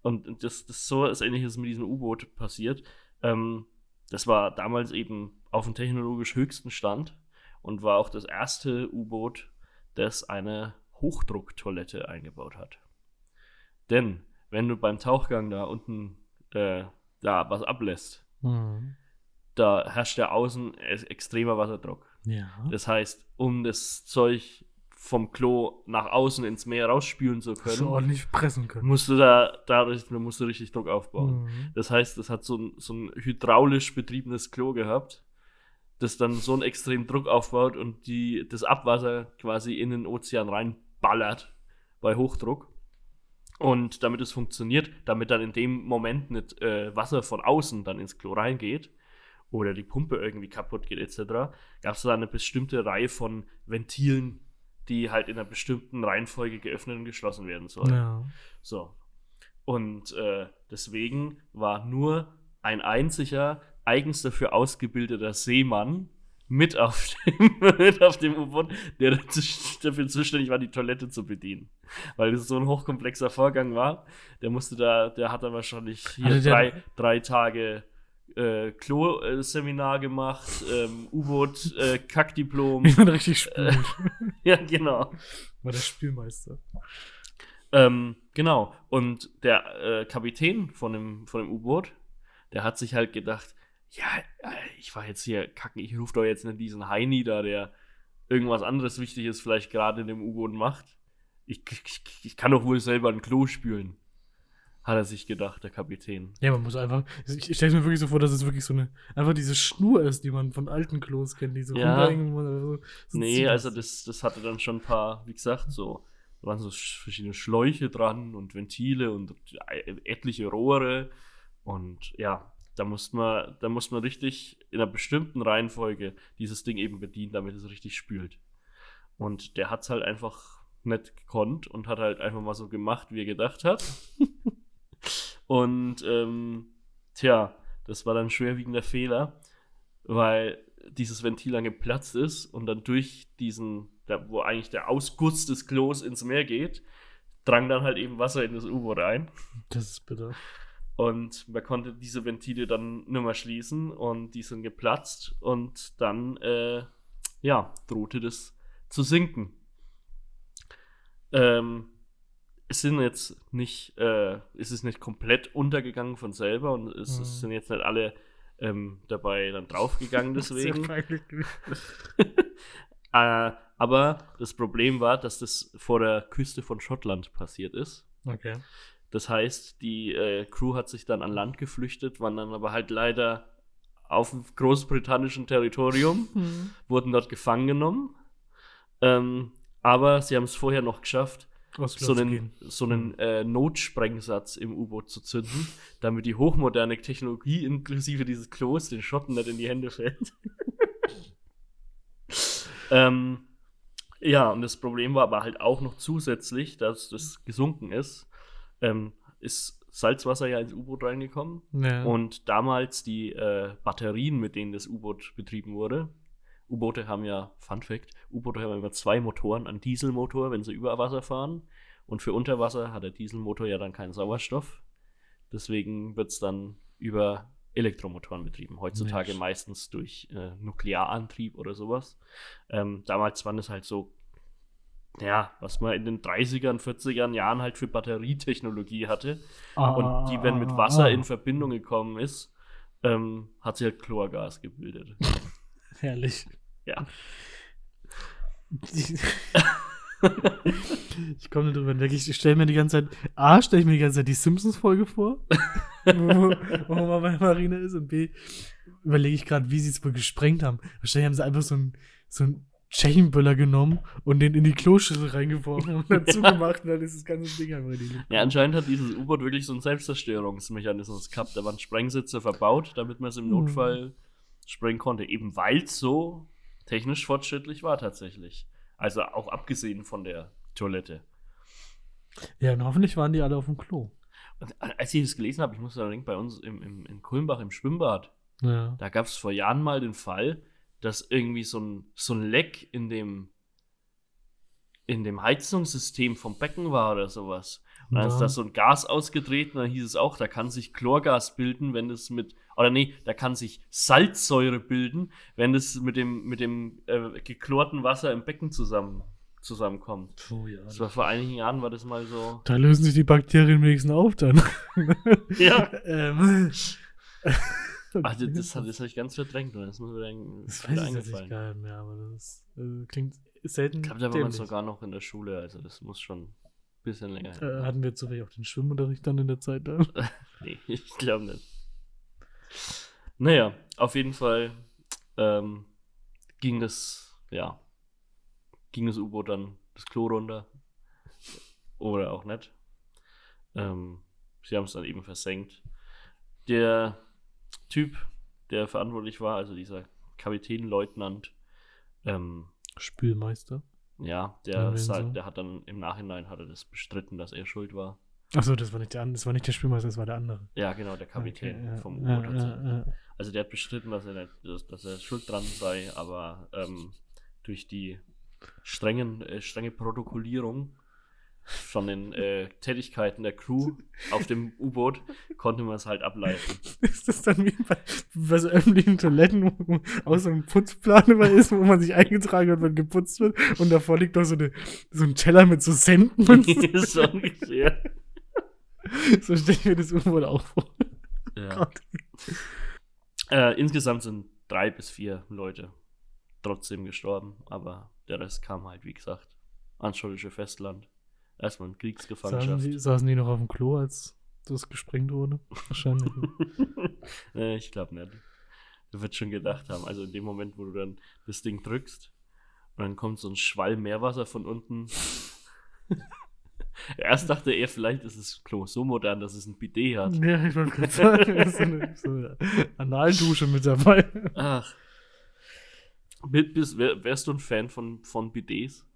Und das, das so ist ähnliches mit diesem U-Boot passiert. Ähm, das war damals eben auf dem technologisch höchsten Stand und war auch das erste U-Boot, das eine Hochdrucktoilette eingebaut hat. Denn wenn du beim Tauchgang da unten äh, da was ablässt, Mhm. Da herrscht ja außen ex- extremer Wasserdruck. Ja. Das heißt, um das Zeug vom Klo nach außen ins Meer rausspülen zu können, ordentlich pressen können. musst du da, dadurch musst du richtig Druck aufbauen. Mhm. Das heißt, es hat so ein, so ein hydraulisch betriebenes Klo gehabt, das dann so einen extremen Druck aufbaut und die, das Abwasser quasi in den Ozean reinballert bei Hochdruck. Und damit es funktioniert, damit dann in dem Moment nicht äh, Wasser von außen dann ins Klo reingeht oder die Pumpe irgendwie kaputt geht etc., gab es da eine bestimmte Reihe von Ventilen, die halt in einer bestimmten Reihenfolge geöffnet und geschlossen werden sollen. Ja. So. Und äh, deswegen war nur ein einziger, eigens dafür ausgebildeter Seemann mit auf dem, mit auf dem U-Boot, der dafür zuständig war, die Toilette zu bedienen. Weil das so ein hochkomplexer Vorgang war. Der musste da, der hat dann wahrscheinlich hier der- drei, drei Tage äh, Klo-Seminar gemacht, ähm, U-Boot, äh, Kackdiplom. Wie man richtig spült. ja, genau. War der Spielmeister. Ähm, genau. Und der äh, Kapitän von dem, von dem U-Boot, der hat sich halt gedacht, ja, äh, ich war jetzt hier kacken, ich rufe doch jetzt nicht diesen Heini da, der irgendwas anderes Wichtiges vielleicht gerade in dem U-Boot macht. Ich, ich, ich kann doch wohl selber ein Klo spülen. Hat er sich gedacht, der Kapitän. Ja, man muss einfach. Ich, ich stelle mir wirklich so vor, dass es wirklich so eine. Einfach diese Schnur ist, die man von alten Klos kennt, die so Ja. So, so Nee, also das, das hatte dann schon ein paar, wie gesagt, so, da waren so sch- verschiedene Schläuche dran und Ventile und etliche Rohre. Und ja, da musste man, da musste man richtig in einer bestimmten Reihenfolge dieses Ding eben bedienen, damit es richtig spült. Und der hat es halt einfach nicht gekonnt und hat halt einfach mal so gemacht, wie er gedacht hat. und ähm, tja, das war dann ein schwerwiegender Fehler, weil dieses Ventil dann geplatzt ist und dann durch diesen, da, wo eigentlich der Ausguss des Klos ins Meer geht, drang dann halt eben Wasser in das U-Boot ein. Das ist bitter. Und man konnte diese Ventile dann nicht mehr schließen und die sind geplatzt und dann, äh, ja, drohte das zu sinken. Ähm, es sind jetzt nicht, äh, es ist nicht komplett untergegangen von selber und es, Mhm. es sind jetzt nicht alle ähm, dabei dann draufgegangen deswegen. äh, aber das Problem war, dass das vor der Küste von Schottland passiert ist. okay. Das heißt, die äh, Crew hat sich dann an Land geflüchtet, waren dann aber halt leider auf dem großbritannischen Territorium, wurden dort gefangen genommen. Ähm, aber sie haben es vorher noch geschafft, so einen, gehen. so einen äh, Notsprengsatz im U-Boot zu zünden, damit die hochmoderne Technologie inklusive dieses Klos den Schotten nicht in die Hände fällt. ähm, ja, und das Problem war aber halt auch noch zusätzlich, dass das gesunken ist, ähm, ist Salzwasser ja ins U-Boot reingekommen. Ja. Und damals die äh, Batterien, mit denen das U-Boot betrieben wurde. U-Boote haben ja, Fun Fact, U-Boote haben immer zwei Motoren, einen Dieselmotor, wenn sie über Wasser fahren. Und für Unterwasser hat der Dieselmotor ja dann keinen Sauerstoff. Deswegen wird es dann über Elektromotoren betrieben. Heutzutage Mensch. meistens durch äh, Nuklearantrieb oder sowas. Ähm, damals waren es halt so, ja, was man in den 30ern, 40ern Jahren halt für Batterietechnologie hatte. Und die, wenn mit Wasser in Verbindung gekommen ist, ähm, hat sie halt Chlorgas gebildet. Herrlich. Ja. ich komme nicht drüber hinweg. Ich stelle mir die ganze Zeit, A, stelle ich mir die ganze Zeit die Simpsons-Folge vor, wo, wo man bei Marine ist, und B, überlege ich gerade, wie sie es wohl gesprengt haben. Wahrscheinlich haben sie einfach so einen so einen Tschechenböller genommen und den in die Kloschüssel reingeworfen und dazu gemacht und dann ist das ganze Ding einfach in die Luft. Ja, anscheinend hat dieses U-Boot wirklich so einen Selbstzerstörungsmechanismus gehabt. Da waren Sprengsitze verbaut, damit man es im Mhm. Notfall sprengen konnte. Eben weil es so technisch fortschrittlich war tatsächlich. Also auch abgesehen von der Toilette. Ja, und hoffentlich waren die alle auf dem Klo. Und als ich das gelesen habe, ich muss da denken, bei uns im, im, in Kulmbach im Schwimmbad, Ja. Da gab es vor Jahren mal den Fall, dass irgendwie so ein, so ein Leck in dem, in dem Heizungssystem vom Becken war oder sowas. Und dann ist Ja. da so ein Gas ausgetreten, dann hieß es auch, da kann sich Chlorgas bilden, wenn es mit, oder nee, da kann sich Salzsäure bilden, wenn es mit dem, mit dem äh, geklorten Wasser im Becken zusammen, zusammenkommt. Oh, ja. Das war vor einigen Jahren, war das mal so. Da lösen sich die Bakterien wenigstens auf dann. Ja. ähm. Also das, hat- das habe ich ganz verdrängt und das ist mir wieder, Das wieder weiß ich eingefallen. nicht geil mehr, aber das äh, klingt selten. Ich glaube, da war man sogar noch in der Schule, also das muss schon ein bisschen länger her. Äh, hatten wir zufällig auch den Schwimmunterricht dann in der Zeit da? Nee, ich glaube nicht. Naja, auf jeden Fall ähm, ging das, ja, ging das U-Boot dann das Klo runter. Oder auch nicht. Ähm, sie haben es dann eben versenkt. Der Typ, der verantwortlich war, also dieser Kapitänleutnant, ähm, Spülmeister. ja, Ja, der, so? der hat dann im Nachhinein hat er das bestritten, dass er schuld war. Achso, das war nicht der das war nicht der Spülmeister, das war der andere. Ja, genau, der Kapitän Okay, ja, vom ja, U-Boot. so- ja, ja. Also der hat bestritten, dass er, nicht, dass, dass er schuld dran sei, aber ähm, durch die strengen, äh, strenge Protokollierung von den äh, Tätigkeiten der Crew auf dem U-Boot konnte man es halt ableiten. Ist das dann wie bei, bei so öffentlichen Toiletten, wo aus so einem Putzplan immer ist, wo man sich eingetragen hat, wenn geputzt wird und davor liegt noch so, eine, so ein Teller mit so Senden und so. so stelle ich mir das U-Boot auch vor. Ja. Gott. Äh, insgesamt sind drei bis vier Leute trotzdem gestorben, aber der Rest kam halt, wie gesagt, ans schottische Festland. Erstmal in Saßen Kriegsgefangenschaft. die, saßen die noch auf dem Klo, als das gesprengt wurde? Wahrscheinlich. nee, ich glaube nicht. Du wirst schon gedacht haben, also in dem Moment, wo du dann das Ding drückst und dann kommt so ein Schwall Meerwasser von unten. Erst dachte er, vielleicht ist das Klo so modern, dass es ein Bidet hat. ja, ich wollte gerade sagen, ist so eine, so eine Analdusche mit dabei. Ach. Bist, bist, wär, wärst du ein Fan von, von Bidets?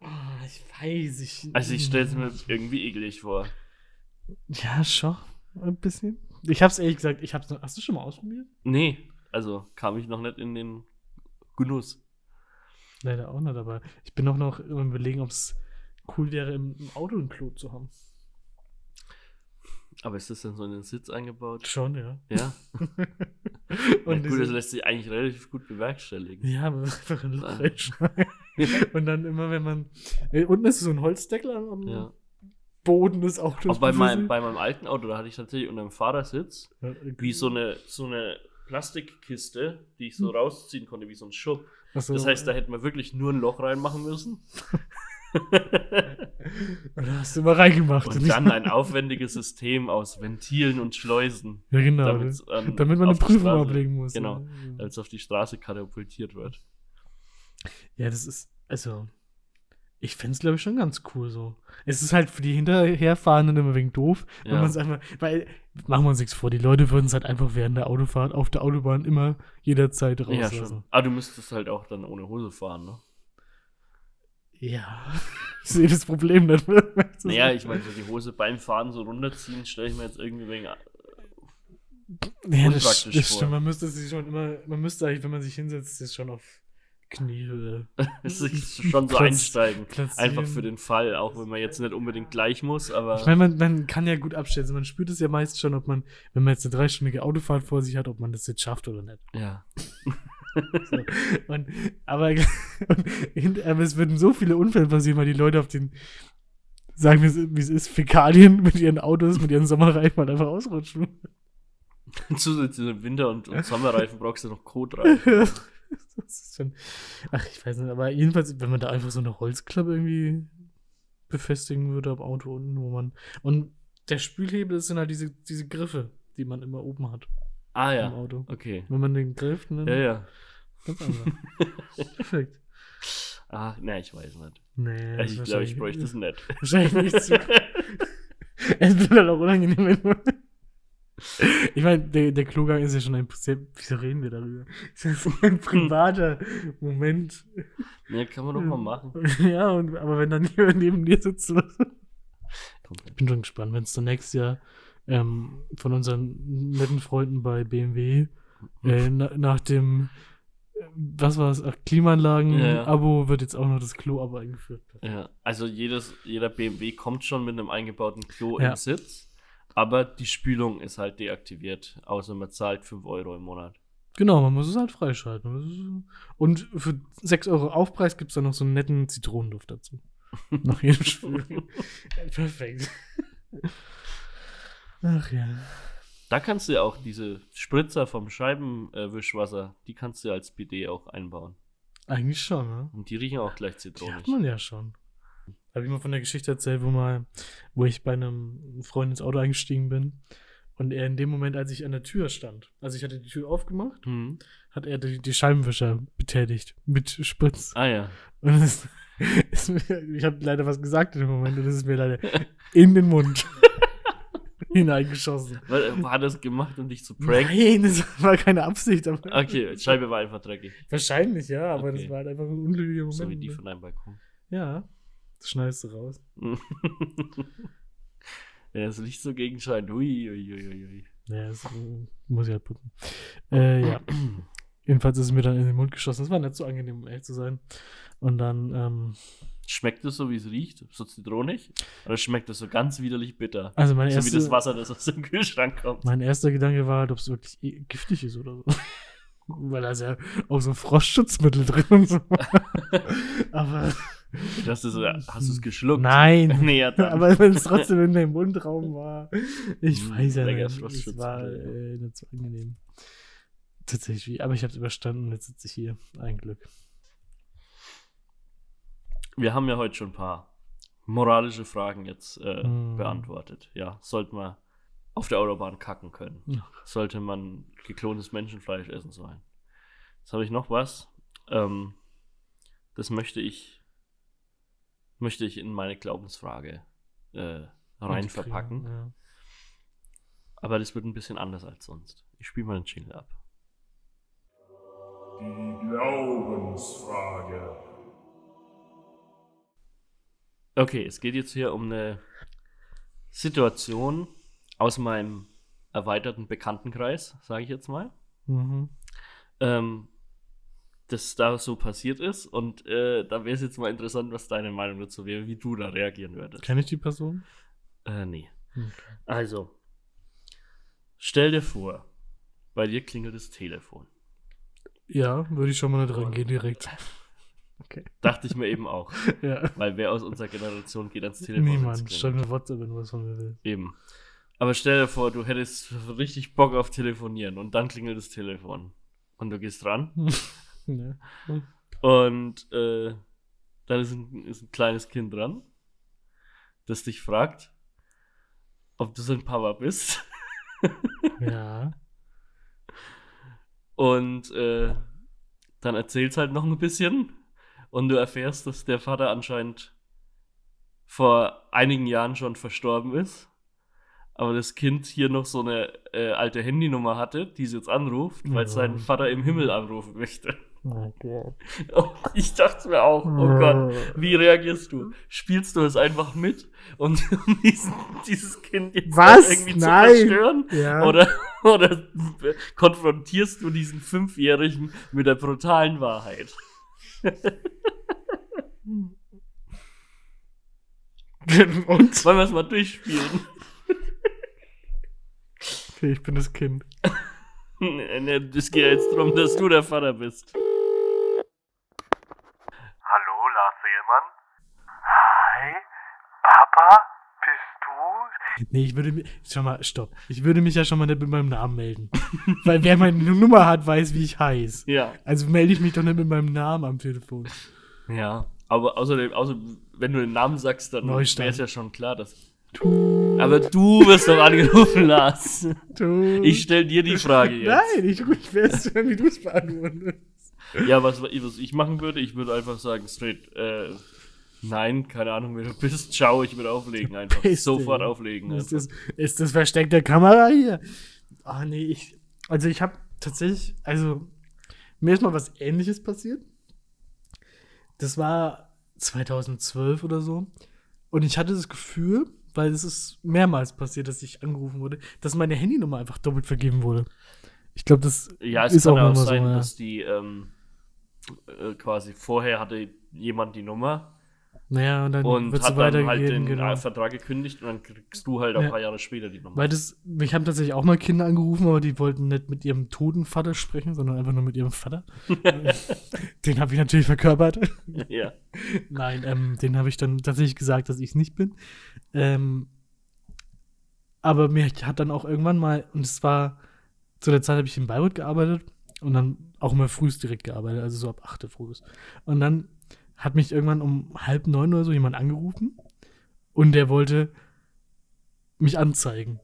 Ah, ich weiß, ich. Also ich stelle es mir irgendwie eklig vor. Ja, schon. Ein bisschen. Ich hab's ehrlich gesagt, ich hab's noch. Hast du schon mal ausprobiert? Nee, also kam ich noch nicht in den Genuss. Leider auch nicht dabei. Ich bin auch noch im Überlegen, ob es cool wäre, im, im Auto ein Klo zu haben. Aber ist das denn so in den Sitz eingebaut? Schon, ja. Ja. Und ja gut, das lässt sich eigentlich relativ gut bewerkstelligen. ja, aber einfach ein Loch reinschneiden. Und dann immer, wenn man. Äh, unten ist so ein Holzdeckel am Ja. Boden des Autos. Auch bei meinem, befestigt. bei meinem alten Auto, da hatte ich tatsächlich unter dem Fahrersitz Ja, wie so eine, so eine Plastikkiste, die ich so rausziehen konnte, wie so ein Schub. So. Das heißt, da hätten wir wirklich nur ein Loch reinmachen müssen. Und da hast du immer reingemacht. und dann ein aufwendiges System aus Ventilen und Schleusen, ja, genau. damit's an- damit man eine Prüfung ablegen muss. Genau, Ja. als es auf die Straße katapultiert wird. Ja, das ist, also, ich fände es, glaube ich, schon ganz cool so. Es ist halt für die Hinterherfahrenden immer wegen doof, wenn Ja. man es einfach, weil, machen wir uns nichts vor, die Leute würden es halt einfach während der Autofahrt auf der Autobahn immer jederzeit Ja, rauslassen. schon. Aber du müsstest halt auch dann ohne Hose fahren, ne? Ja. ich sehe das Problem nicht. Naja, ich meine, so die Hose beim Fahren so runterziehen, stelle ich mir jetzt irgendwie wegen. ja, das, das vor. stimmt, man müsste sich schon immer, man müsste eigentlich, wenn man sich hinsetzt, das schon auf Kniehöhe sich schon so Platz- einsteigen. platzieren. Einfach für den Fall, auch wenn man jetzt nicht unbedingt gleich muss, aber. Ich meine, man, man kann ja gut abschätzen. Man spürt es ja meist schon, ob man, wenn man jetzt eine dreistündige Autofahrt vor sich hat, ob man das jetzt schafft oder nicht. ja. So. Und, aber, und, aber es würden so viele Unfälle passieren, weil die Leute auf den, sagen wir es, wie es ist, Fäkalien mit ihren Autos, mit ihren Sommerreifen halt einfach ausrutschen. Zusätzlich zu den Winter- und, und Sommerreifen brauchst du noch ist schon, ach, ich weiß nicht, aber jedenfalls, wenn man da einfach so eine Holzklappe irgendwie befestigen würde am Auto unten, wo man, und der Spülhebel sind halt diese, diese Griffe, die man immer oben hat Ah im ja. Auto. Okay. Wenn man den Griff, dann Ja, ja. ganz einfach. Perfekt. Ah, ne, ich weiß nicht. Nee, Also ich glaube, ich bräuchte das nicht. Wahrscheinlich nicht so. es wird halt auch unangenehm, wenn man. Ich meine, der, der Klogang ist ja schon ein sehr. Wieso reden wir darüber? Das ist so ein privater Moment. Ne, kann man doch mal machen. Ja, und, aber wenn dann jemand neben dir sitzt. was- Ich bin schon gespannt, wenn es dann nächstes Jahr ähm, von unseren netten Freunden bei BMW äh, na, nach dem. äh, Was war es? Ja, ja. Klimaanlagen-Abo wird jetzt auch noch das Klo-Abo eingeführt. Ja, also jedes, jeder BMW kommt schon mit einem eingebauten Klo Ja. im Sitz, aber die Spülung ist halt deaktiviert, außer man zahlt 5 Euro im Monat. Genau, man muss es halt freischalten. Und für 6 Euro Aufpreis gibt es dann noch so einen netten Zitronenduft dazu. Nach jedem Spiel. Perfekt. Ach ja. Da kannst du ja auch diese Spritzer vom Scheibenwischwasser, die kannst du ja als BD auch einbauen. Eigentlich schon, ne? Und die riechen auch gleich Die zitronig. hat man ja schon. Habe ich mal von der Geschichte erzählt, wo mal, wo ich bei einem Freund ins Auto eingestiegen bin und er in dem Moment, als ich an der Tür stand, also ich hatte die Tür aufgemacht, Hm. hat er die, die Scheibenwischer betätigt mit Spritz. Ah ja. Und es ist mir, ich habe leider was gesagt in dem Moment und es ist mir leider in den Mund hineingeschossen. War, war das gemacht, um dich zu pranken? Nein, das war keine Absicht. Okay, Scheibe war einfach dreckig. Wahrscheinlich, ja, aber Okay. das war halt einfach ein unglücklicher Moment. So wie die ne? von deinem Balkon. ja, das schneidest du raus. Wenn das Licht so gegenscheint. Ui, ui, ui, ui, ui. Ja, das äh, muss ich halt putzen. Äh, ja. Jedenfalls ist es mir dann in den Mund geschossen. Das war nicht so angenehm, um ehrlich zu sein. Und dann, ähm, Schmeckt es so, wie es riecht? So zitronig? Oder schmeckt es so ganz widerlich bitter? also mein so wie das erster, Wasser, das aus dem Kühlschrank kommt. mein erster Gedanke war halt, ob es wirklich giftig ist oder so. Weil da ist ja auch so Frostschutzmittel drin und so. aber Hast du es du's geschluckt? nein. nee, ja, aber wenn es trotzdem in dem Mundraum war, ich Mm, weiß ja lecker nicht, es war äh, nicht so angenehm. Tatsächlich, aber ich habe es überstanden und jetzt sitze ich hier. Ein Glück. Wir haben ja heute schon ein paar moralische Fragen jetzt äh, Hm. beantwortet. Ja, sollte man auf der Autobahn kacken können? Ja. Sollte man geklontes Menschenfleisch essen sollen? Jetzt habe ich noch was. Ähm, das möchte ich möchte ich in meine Glaubensfrage äh, rein verpacken. Ja. Aber das wird ein bisschen anders als sonst. Ich spiele mal den Jingle ab. Die Glaubensfrage. Okay, es geht jetzt hier um eine Situation aus meinem erweiterten Bekanntenkreis, sage ich jetzt mal, Mhm. ähm, das da so passiert ist. Und äh, da wäre es jetzt mal interessant, was deine Meinung dazu wäre, wie du da reagieren würdest. Kenne ich die Person? Äh, nee. Okay. Also, stell dir vor, bei dir klingelt das Telefon. Ja, würde ich schon mal nicht rangehen direkt. Okay. Dachte ich mir eben auch. Ja. Weil wer aus unserer Generation geht ans Telefon? Niemand. Schreib mir WhatsApp, wenn du was von mir willst. Eben. Aber stell dir vor, du hättest richtig Bock auf Telefonieren und dann klingelt das Telefon. Und du gehst ran Ja. und äh, dann ist ein, ist ein kleines Kind dran, das dich fragt, ob du sein Papa bist. ja. Und äh, dann erzählst halt noch ein bisschen und du erfährst, dass der Vater anscheinend vor einigen Jahren schon verstorben ist. Aber das Kind hier noch so eine äh, alte Handynummer hatte, die sie jetzt anruft, weil Ja. seinen Vater im Himmel anrufen möchte. Oh Gott. Ich dachte mir auch, oh Gott, wie reagierst du? Spielst du es einfach mit, um diesen, dieses Kind jetzt irgendwie Nein. zu verstören? Ja. Oder, oder konfrontierst du diesen Fünfjährigen mit der brutalen Wahrheit? Und? Wollen wir es mal durchspielen? Okay, ich bin das Kind. Nee, nee, Es geht ja jetzt darum, dass du der Vater bist. Hallo, Lars Seelmann? Hi, Papa, Nee, ich würde mich. Schau mal, stopp. Ich würde mich ja schon mal nicht mit meinem Namen melden. Weil wer meine Nummer hat, weiß, wie ich heiß. Ja. Also melde ich mich doch nicht mit meinem Namen am Telefon. Ja. Aber außerdem, außer, wenn du den Namen sagst, dann wäre es ja schon klar, dass. Du. Aber du wirst doch angerufen, Lars. du. Ich stell dir die Frage jetzt. Nein, ich ich es hören, wie du es beantwortest. Ja, was, was ich machen würde, ich würde einfach sagen, straight, äh, nein, keine Ahnung, wer du bist, ciao, ich würde auflegen einfach. Sofort auflegen. Ist das, ist das versteckte Kamera hier? Ah, nee, ich. Also, ich habe tatsächlich. Also, mir ist mal was Ähnliches passiert. Das war 2012 oder so. Und ich hatte das Gefühl, weil es ist mehrmals passiert, dass ich angerufen wurde, dass meine Handynummer einfach doppelt vergeben wurde. Ich glaube, das Ja, es ist kann auch auch sein, so, ja. dass die ähm, äh, quasi vorher hatte jemand die Nummer Naja, und dann und wird hat dann halt den genau. Vertrag gekündigt und dann kriegst du halt auch Ja. ein paar Jahre später die Nummer. Weil das, mich haben tatsächlich auch mal Kinder angerufen, aber die wollten nicht mit ihrem toten Vater sprechen, sondern einfach nur mit ihrem Vater. den habe ich natürlich verkörpert. ja. Nein, ähm, den habe ich dann tatsächlich gesagt, dass ich es nicht bin. Ähm, aber mir hat dann auch irgendwann mal, und es war, zu der Zeit habe ich in Bayreuth gearbeitet und dann auch immer frühst direkt gearbeitet, also so ab 8 frühs. Und dann hat mich irgendwann um halb neun oder so jemand angerufen und der wollte mich anzeigen.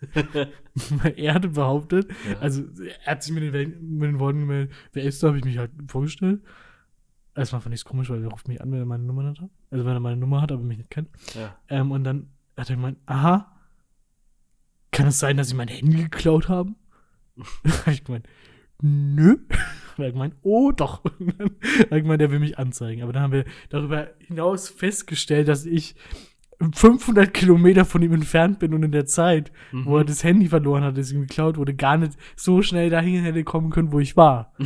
Er hatte behauptet, Ja. also er hat sich mit den, mit den Worten gemeldet, wer ist da, habe ich mich halt vorgestellt. Erstmal fand ich es komisch, weil er ruft mich an, wenn er meine Nummer nicht hat. Also wenn er meine Nummer hat, aber mich nicht kennt. ja. Ähm, und dann hat er gemeint, aha, kann es sein, dass sie mein Handy geklaut haben? hab ich gemeint, nö. Er hat gemeint, oh doch. Und dann hat er gemeint, er will mich anzeigen. Aber dann haben wir darüber hinaus festgestellt, dass ich 500 Kilometer von ihm entfernt bin und in der Zeit, wo er Mhm. das Handy verloren hat, das ihm geklaut wurde, gar nicht so schnell dahin hätte kommen können, wo ich war.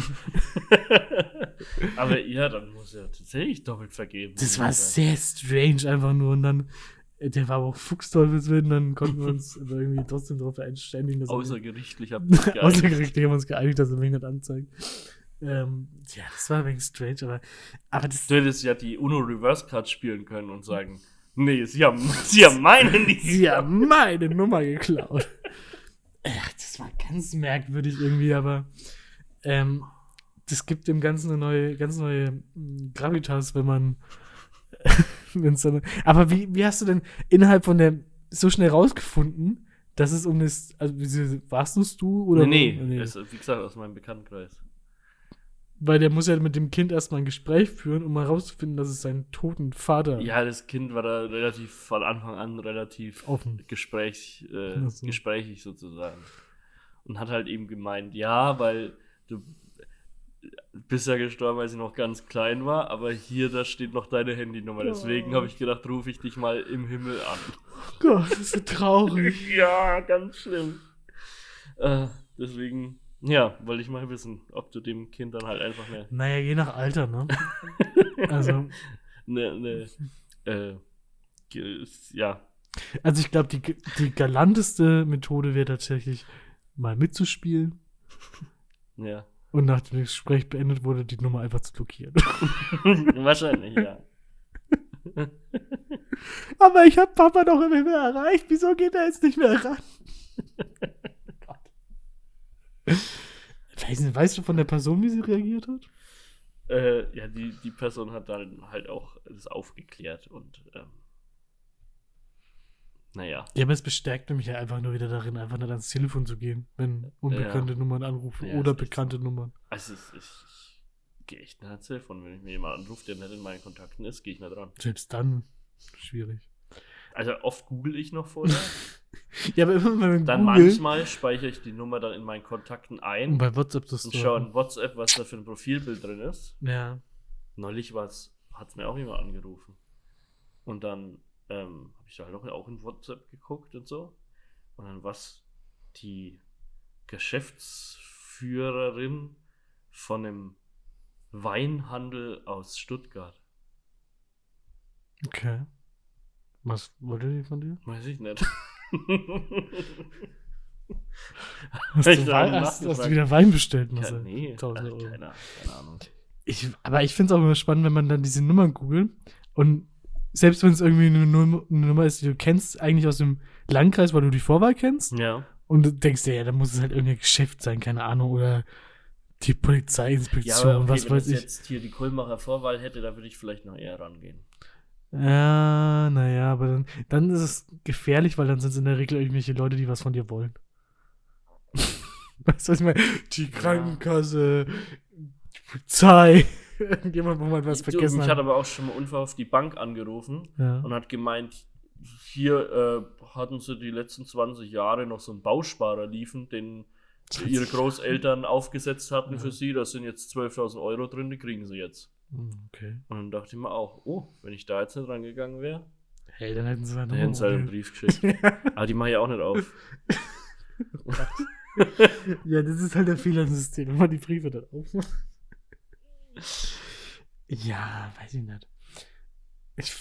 Aber ja, dann muss er tatsächlich doppelt vergeben. Das war sehr strange einfach nur. Und dann, äh, der war aber auch Fuchsteufelswind, dann konnten wir uns irgendwie trotzdem darauf einständigen, dass er. Außergerichtlich haben wir uns geeinigt, dass er mich nicht anzeigt. Ähm, ja, das war ein wenig strange, aber, aber das, Du hättest ja die Uno Reverse Card spielen können und sagen, nee, sie haben, sie haben mein Handy. sie haben meine Nummer geklaut. Ach, das war ganz merkwürdig irgendwie, aber ähm, das gibt dem Ganzen eine neue, ganz neue mh, Gravitas, wenn man dann, aber wie, wie hast du denn innerhalb von der so schnell rausgefunden, dass es um das, also warst du's du oder nee, nee, Es, wie gesagt, aus meinem Bekanntenkreis. Weil der muss ja mit dem Kind erstmal ein Gespräch führen, um herauszufinden, dass es seinen toten Vater Ja, das Kind war da relativ von Anfang an relativ Offen. Gespräch, äh, so. gesprächig sozusagen. Und hat halt eben gemeint, ja, weil du bist ja gestorben, als ich noch ganz klein war, aber hier, da steht noch deine Handynummer. Deswegen Oh. habe ich gedacht, rufe ich dich mal im Himmel an. Gott, das ist so traurig. ja, ganz schlimm. Äh, deswegen, ja, wollte ich mal wissen, ob du dem Kind dann halt einfach eine, naja, je nach Alter, ne? also, eine, eine äh, ja, also ich glaube, die, die galanteste Methode wäre tatsächlich, mal mitzuspielen. ja. Und nachdem das Gespräch beendet wurde, die Nummer einfach zu blockieren. Wahrscheinlich, ja. Aber ich habe Papa doch immer mehr erreicht. Wieso geht er jetzt nicht mehr ran? Weiß nicht, weißt du von der Person, wie sie reagiert hat? Äh, ja, die, die Person hat dann halt auch das aufgeklärt und ähm, naja. Ja, aber es bestärkte mich ja einfach nur wieder darin, einfach nicht ans Telefon zu gehen, wenn unbekannte Ja. Nummern anrufen Ja, oder echt bekannte so. Nummern. Also ich, ich, gehe echt nicht ans Telefon. Wenn ich mir jemand anruft, der nicht in meinen Kontakten ist, gehe ich nicht dran. Selbst dann schwierig. Also oft google ich noch vorher. Ja, aber immer wenn Dann googelt manchmal speichere ich die Nummer dann in meinen Kontakten und ein bei WhatsApp das und schaue in WhatsApp, was da für ein Profilbild drin ist. Ja. Neulich hat es mir auch jemand angerufen. Und dann ähm, habe ich da halt auch, auch in WhatsApp geguckt und so. Und dann was die Geschäftsführerin von einem Weinhandel aus Stuttgart. Okay. Was wollte die von dir? Weiß ich nicht. Hast Ich du, Wein, hast, hast du wieder Wein bestellt, Ja, Marcel? nee, 1000 ach, keine, keine Ahnung. Ich, aber ich finde es auch immer spannend, wenn man dann diese Nummern googelt und selbst wenn es irgendwie eine, Num eine Nummer ist, die du kennst, eigentlich aus dem Landkreis, weil du die Vorwahl kennst, Ja, und du denkst dir, ja, da muss es halt irgendein Geschäft sein, keine Ahnung, oder die ja Polizeiinspektion, aber okay, was wenn weiß es ich. jetzt hier die Kulmacher Vorwahl hätte, da würde ich vielleicht noch eher rangehen. Ja, naja, aber dann, dann ist es gefährlich, weil dann sind es in der Regel irgendwelche Leute, die was von dir wollen. weißt du, was ich meine? Die Krankenkasse, die Polizei, irgendjemand, wo man was Du, vergessen mich hat. hat aber auch schon mal unverhofft die Bank angerufen ja. und hat gemeint, hier äh, hatten sie die letzten 20 Jahre noch so einen Bausparer liefen, den ihre Großeltern aufgesetzt hatten Ja. für sie. Da sind jetzt 12.000 Euro drin, die kriegen sie jetzt. Hm, Okay. Und dann dachte ich mir auch, oh, wenn ich da jetzt nicht rangegangen wäre, Hey, dann hätten sie dann hätten sie halt einen Brief geschickt. Aber die mache ich auch nicht auf. ja, das ist halt der Fehler im System, wenn man die Briefe dann aufmacht. Ja, weiß ich nicht. Ich,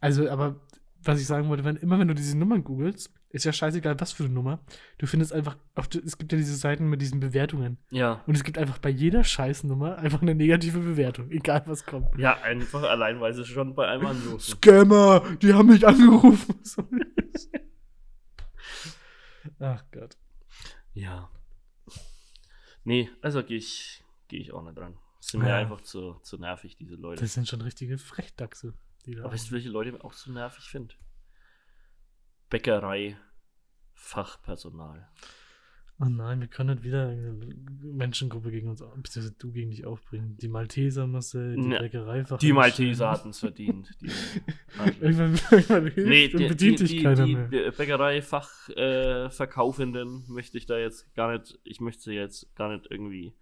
also, aber was ich sagen wollte, wenn, immer wenn du diese Nummern googelst, ist ja scheißegal, was für eine Nummer. Du findest einfach, auf, es gibt ja diese Seiten mit diesen Bewertungen. Ja. Und es gibt einfach bei jeder Scheißnummer einfach eine negative Bewertung, egal was kommt. Ja, einfach allein, weil sie schon bei einem anrufen. Scammer, die haben mich angerufen. Ach Gott. Ja. Nee, also gehe ich, geh ich auch nicht dran. Sind mir Ja. einfach zu, zu nervig, diese Leute. Das sind schon richtige Frechdachse. Aber weißt du, welche Leute ich auch so nervig finde? Bäckerei, Fachpersonal. Oh nein, wir können nicht wieder eine Menschengruppe gegen uns, beziehungsweise du gegen dich aufbringen. Die Malteser, Marcel, die Bäckerei. Die Malteser hatten es verdient. Die, Irgendwann, irgendwann hilft nee, die, bedient die, dich die, keiner die mehr. Bäckerei-Fachverkaufenden möchte ich da jetzt gar nicht, ich möchte sie jetzt gar nicht irgendwie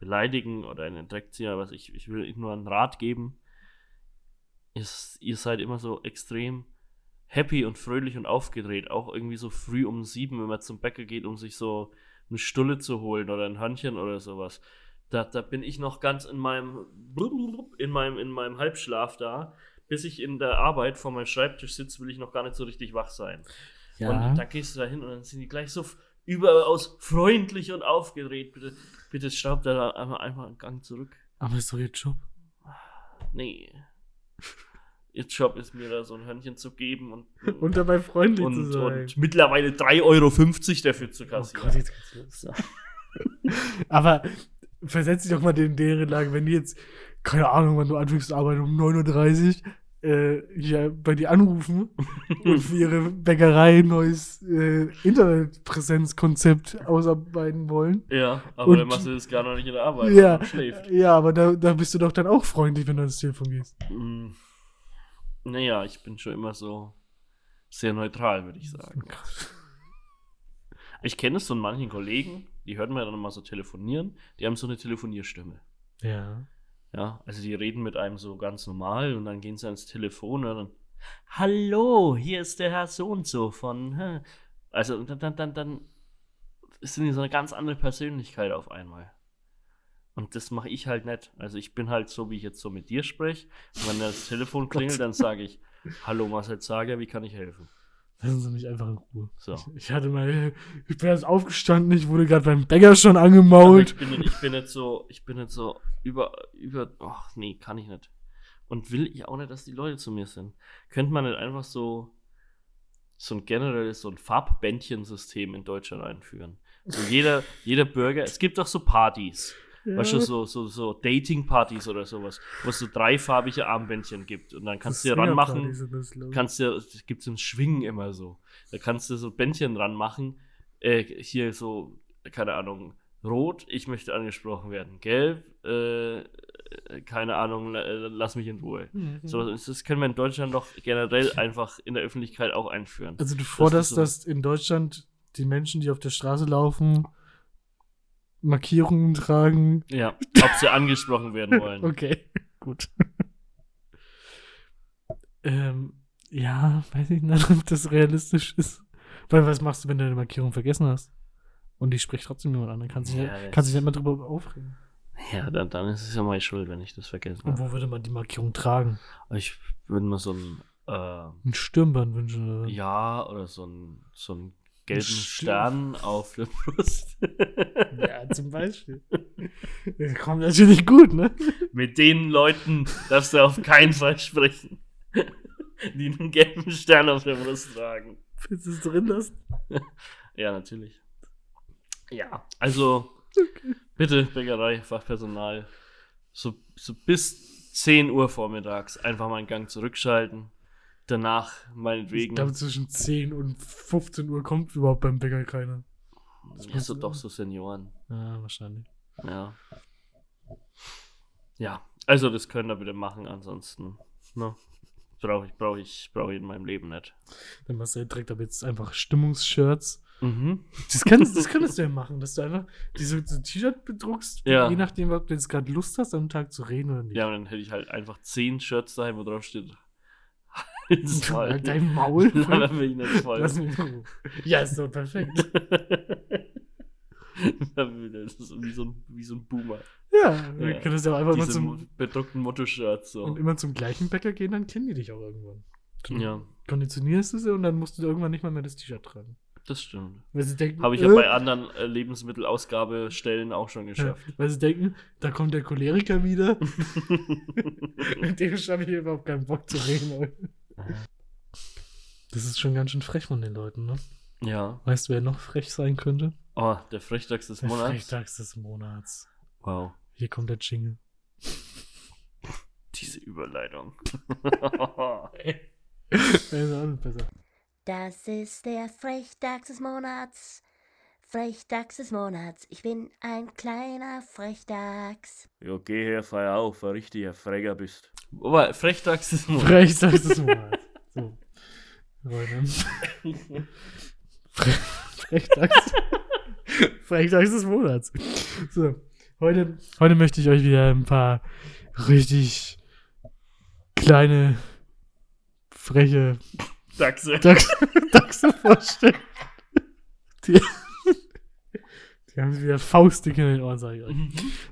beleidigen oder in den Dreck ziehen, aber ich, ich will ihnen nur einen Rat geben. Ihr, ihr seid immer so extrem happy und fröhlich und aufgedreht, auch irgendwie so früh um sieben, wenn man zum Bäcker geht, um sich so eine Stulle zu holen oder ein Hörnchen oder sowas. Da, da bin ich noch ganz in meinem, in meinem, in meinem Halbschlaf da. Bis ich in der Arbeit vor meinem Schreibtisch sitze, will ich noch gar nicht so richtig wach sein. Und da gehst du da hin und dann sind die gleich so überaus freundlich und aufgedreht. Bitte, bitte schraubt da einmal, einmal einen Gang zurück. aber ist doch ihr Job. Nee. Ihr Job ist mir da so ein Hörnchen zu geben und, Und dabei freundlich und, zu sein. und mittlerweile 3,50 Euro dafür zu oh kassieren. Gott, jetzt geht's los. aber versetz dich doch mal in deren Lage, wenn die jetzt, keine Ahnung, wann du anfängst zu arbeiten, um 9.30 Uhr, äh, hier bei dir anrufen und für ihre Bäckerei ein neues äh, Internetpräsenzkonzept ausarbeiten wollen. Ja, aber Und- dann machst du das gar noch nicht in der Arbeit. Ja, ja, aber da, da bist du doch dann auch freundlich, wenn du ans Telefon gehst. Mm. Naja, ich bin schon immer so sehr neutral, würde ich sagen. Ich kenne es von manchen Kollegen, die hört man ja dann mal so telefonieren, die haben so eine Telefonierstimme. Ja. Ja, also die reden mit einem so ganz normal und dann gehen sie ans Telefon und dann, Hallo, hier ist der Herr so und so von, hä?" also dann, dann, dann, dann sind die so eine ganz andere Persönlichkeit auf einmal. Und das mache ich halt nicht. Also ich bin halt so, wie ich jetzt so mit dir spreche. Und wenn das Telefon klingelt, dann sage ich, Hallo Marcel Zager, wie kann ich helfen? Lassen Sie mich einfach in Ruhe. So. Ich hatte mal, ich bin erst aufgestanden, ich wurde gerade beim Bäcker schon Aber angemault. ich, bin, ich bin nicht so, ich bin nicht so über, über, ach nee, kann ich nicht. Und will ich auch nicht, dass die Leute zu mir sind. Könnte man nicht einfach so, so ein generelles, so ein Farbbändchensystem in Deutschland einführen? So jeder, jeder Bürger, es gibt auch so Partys. Weißt du, so, so, so Dating-Partys oder sowas, wo es so dreifarbige Armbändchen gibt. Und dann kannst du dir ranmachen, kannst du, gibt es im Schwingen immer so. Da kannst du so Bändchen ranmachen. Äh, hier so, keine Ahnung, rot, ich möchte angesprochen werden. Gelb, äh, keine Ahnung, äh, lass mich in Ruhe. Mhm. So, das das können wir in Deutschland doch generell einfach in der Öffentlichkeit auch einführen. Also du forderst, so- dass in Deutschland die Menschen, die auf der Straße laufen, Markierungen tragen. Ja, ob sie angesprochen werden wollen. Okay, gut. ähm, ja, weiß ich nicht, ob das realistisch ist. Weil was machst du, wenn du eine Markierung vergessen hast? Und die spricht trotzdem jemand an, dann kannst du dich Ja, nicht, kannst dich nicht mehr drüber aufregen. Ja, dann, dann ist es ja meine Schuld, wenn ich das vergessen Und wo würde man die Markierung tragen? Ich würde mir so ein, äh, Ein Stirnband wünschen oder was? ja, oder so ein, so einen gelben Stern auf der Brust. Ja, zum Beispiel. Das kommt natürlich gut, ne? Mit den Leuten darfst du auf keinen Fall sprechen, die einen gelben Stern auf der Brust tragen. Willst du es drin lassen? Ja, natürlich. Ja, also bitte Bäckerei, Fachpersonal, so, so bis 10 Uhr vormittags einfach mal einen Gang zurückschalten. Danach Ich meinetwegen. glaube, zwischen 10 und 15 Uhr kommt überhaupt beim Bäcker keiner. ja, so, doch so Senioren. Ja, wahrscheinlich. Ja. Ja, also das können wir bitte machen, ansonsten ne, brauche ich, brauche ich, brauche ich in meinem Leben nicht. Dann machst du ja direkt ab jetzt einfach Stimmungsshirts. Mhm. Das kannst, das könntest du ja machen, dass du einfach diese so T-Shirt bedruckst, Ja. je nachdem, ob du jetzt gerade Lust hast, am Tag zu reden oder nicht. Ja, und dann hätte ich halt einfach zehn Shirts daheim, wo drauf steht. Halt's Maul. Halt dein Maul. Laber mich nicht voll. Lass mich. Ja, ist doch perfekt. das ist wie so ein, wie so ein Boomer. Ja, Ja. könntest du ja einfach Diese mo- zum, bedruckten Motto-Shirts so. und immer zum gleichen Bäcker gehen, dann kennen die dich auch irgendwann. Dann Ja, konditionierst du sie und dann musst du irgendwann nicht mal mehr das T-Shirt tragen. das stimmt. Weil sie denken, Habe ich ja äh, bei anderen äh, Lebensmittelausgabestellen auch schon Ja, geschafft. weil sie denken, da kommt der Choleriker wieder. Mit dem habe ich überhaupt keinen Bock zu reden. Das ist schon ganz schön frech von den Leuten, ne? ja. Weißt du, wer noch frech sein könnte? Oh, der Frechtags des Der Monats. Frechtags des Monats. Wow. Hier kommt der Jingle. Diese Überleitung. Nicht besser. Das ist der Frechdachs des Monats. Frechdachs des Monats. Ich bin ein kleiner Frechdachs. ja, geh her, feier auf, ein richtiger Freger bist. Aber Frechtags des Monats. Frechtags des Monats. So. Leute. Fre Frechtags. Frechtags des Monats. So. Heute, heute möchte ich euch wieder ein paar richtig kleine, freche Dachse. Dachs, Dachse vorstellen. Die, die haben wieder faustdick in den Ohren, sage ich euch.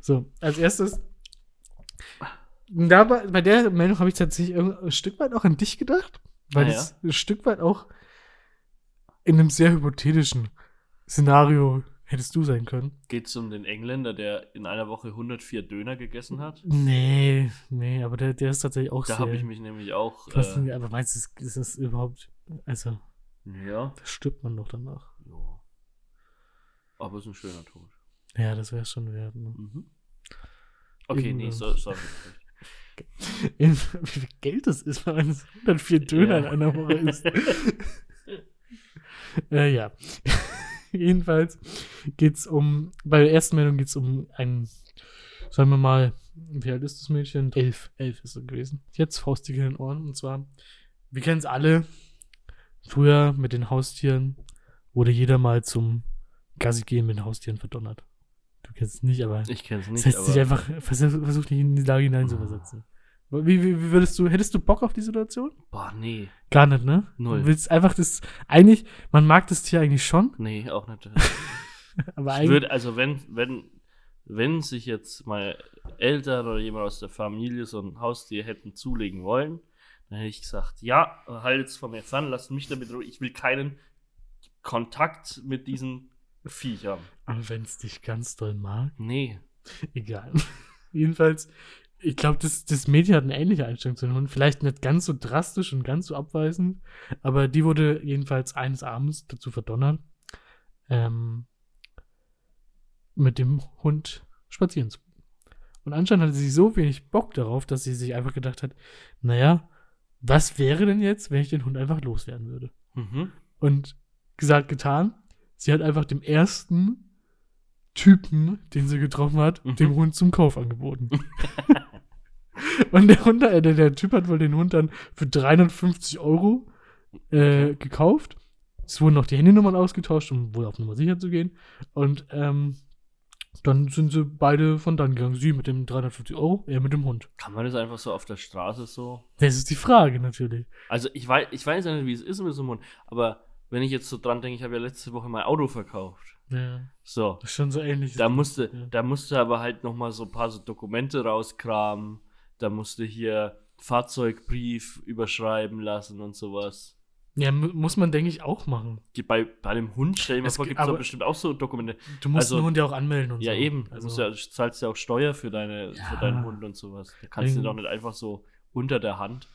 So, als erstes. Dabei, bei der Meldung habe ich tatsächlich ein Stück weit auch an dich gedacht, weil Ah, es ein Stück weit auch in einem sehr hypothetischen Szenario hättest du sein können. Geht es um den Engländer, der in einer Woche 104 Döner gegessen hat? Nee, nee, aber der, der ist tatsächlich auch Da sehr habe ich mich nämlich auch. Äh. Aber meinst du, ist, ist das überhaupt, also, ja. da stirbt man doch danach. ja. Aber es ist ein schöner Tod. Ja, das wäre schon wert. Ne? Mhm. Okay, nee, so, sorry. In, wie viel Geld das ist, wenn man so 104 Döner in Ja. einer Woche isst. äh, ja. Jedenfalls geht's um, bei der ersten Meldung geht's um ein, sagen wir mal, wie alt ist das Mädchen? Elf. Elf ist es gewesen. Jetzt faustig in den Ohren. Und zwar, wir kennen es alle, früher mit den Haustieren wurde jeder mal zum Gassi gehen mit Haustieren verdonnert. Du kennst es nicht, aber Ich kenne es das nicht, sich aber einfach, versuch, versuch dich in die Lage hineinzuversetzen. Wie, wie, wie würdest du, hättest du Bock auf die Situation? boah, nee, Gar nicht, ne? Null. Du willst einfach das, eigentlich, man mag das Tier eigentlich schon, nee, auch nicht. aber Ich würde, also wenn, wenn, wenn sich jetzt meine Eltern oder jemand aus der Familie so ein Haustier hätten zulegen wollen, Dann hätte ich gesagt, ja, haltet's von mir fern, lasst mich damit ruhig. Ich will keinen Kontakt mit diesen Viechern. Aber wenn es dich ganz doll mag, Nee. egal. Jedenfalls, ich glaube, das, das Mädchen hat eine ähnliche Einstellung zu den Hunden. Vielleicht nicht ganz so drastisch und ganz so abweisend, aber die wurde jedenfalls eines Abends dazu verdonnert, ähm, mit dem Hund spazieren zu gehen. Und anscheinend hatte sie so wenig Bock darauf, dass sie sich einfach gedacht hat, naja, was wäre denn jetzt, wenn ich den Hund einfach loswerden würde? Mhm. Und gesagt, getan. Sie hat einfach dem ersten Typen, den sie getroffen hat, Mhm. dem Hund zum Kauf angeboten. Und der, Hund, äh, der, der Typ hat wohl den Hund dann für 350 Euro äh, gekauft. Es wurden noch die Handynummern ausgetauscht, um wohl auf Nummer sicher zu gehen. Und ähm, dann sind sie beide von dann gegangen. Sie mit dem 350 Euro, er mit dem Hund. Kann man das einfach so auf der Straße so? Das ist die Frage natürlich. Also ich weiß, ich weiß ja nicht, wie es ist mit so einem Hund, aber wenn ich jetzt so dran denke, ich habe ja letzte Woche mein Auto verkauft. Ja, So. das ist schon so ähnlich. Da musste, Ja. da musste aber halt noch mal so ein paar so Dokumente rauskramen. Da musste hier Fahrzeugbrief überschreiben lassen und sowas. Ja, mu- muss man, denke ich, auch machen. Bei, bei dem Hund, stell dir mal Es vor, gibt- es bestimmt auch so Dokumente. Du musst Also- den Hund ja auch anmelden und Ja, so. eben. Du Also, musst ja, du zahlst ja auch Steuer für, deine, für Ja. deinen Hund und sowas. Da kannst du Irgend- doch nicht einfach so unter der Hand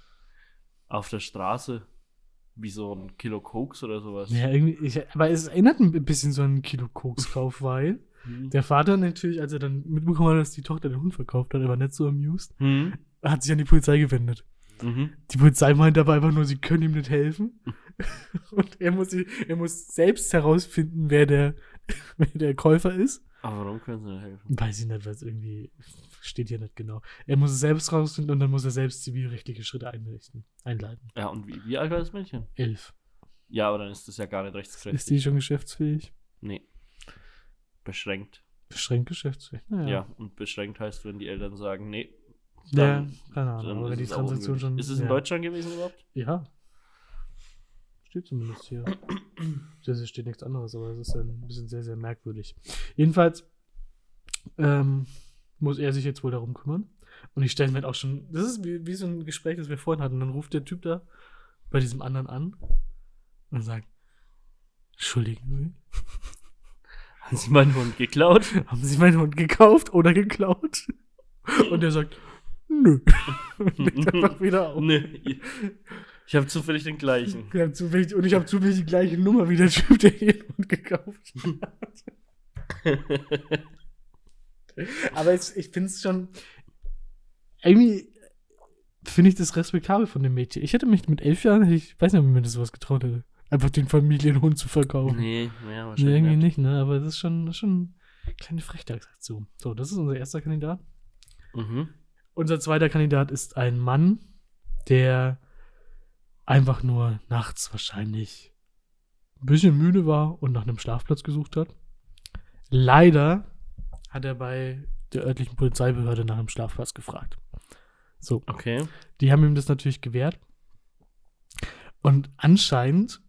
auf der Straße wie so ein Kilo Koks oder sowas. ja, irgendwie, ich, aber es erinnert ein bisschen so an einen Kilo Kokskauf, weil Hm. der Vater natürlich, als er dann mitbekommen hat, dass die Tochter den Hund verkauft hat, er war nicht so amused, Hm. hat sich an die Polizei gewendet. Mhm. Die Polizei meinte aber einfach nur, sie können ihm nicht helfen. Und er muss, er muss selbst herausfinden, wer der, wer der Käufer ist. Aber warum können sie nicht helfen? Weiß ich nicht, weil es irgendwie steht hier nicht genau. Er muss es selbst rausfinden und dann muss er selbst zivilrechtliche Schritte einrichten, einleiten. Ja, und wie, wie alt war das Mädchen? Elf. Ja, aber dann ist das ja gar nicht Ist rechtskräftig. die schon geschäftsfähig? Nee. Beschränkt. Beschränkt geschäftsfähig. Naja. Ja. und beschränkt heißt, wenn die Eltern sagen, nee. Ja, dann- keine Ahnung. dann wenn ist die Transaktion schon. Ist es in ja. Deutschland gewesen überhaupt? Ja. Steht zumindest hier. Das steht nichts anderes, aber es ist ein bisschen sehr, sehr merkwürdig. Jedenfalls ähm, muss er sich jetzt wohl darum kümmern. Und ich stelle mir auch schon. Das ist wie, wie so ein Gespräch, das wir vorhin hatten. Dann ruft der Typ da bei diesem anderen an und sagt: Entschuldigen Haben sie meinen Hund geklaut? Sie, haben Sie meinen Hund gekauft oder geklaut? Und er sagt: Nö. Und einfach wieder auf. nee. Ich habe zufällig den gleichen. Ich hab zufällig, und ich habe zufällig die gleiche Nummer wie der Typ, der den Hund gekauft hat. Aber es, ich finde es schon. Irgendwie finde ich das respektabel von dem Mädchen. Ich hätte mich mit elf Jahren, hätte ich weiß nicht, ob ich mir das sowas getraut hätte. Einfach den Familienhund zu verkaufen. nee, ja, Nee, wahrscheinlich irgendwie nicht. ne? Aber das ist schon, schon eine kleine Frechdachsaktion. So, das ist unser erster Kandidat. Mhm. Unser zweiter Kandidat ist ein Mann, der einfach nur nachts wahrscheinlich ein bisschen müde war und nach einem Schlafplatz gesucht hat. Leider hat er bei der örtlichen Polizeibehörde nach einem Schlafplatz gefragt. So, Okay. die haben ihm das natürlich gewährt. Und anscheinend,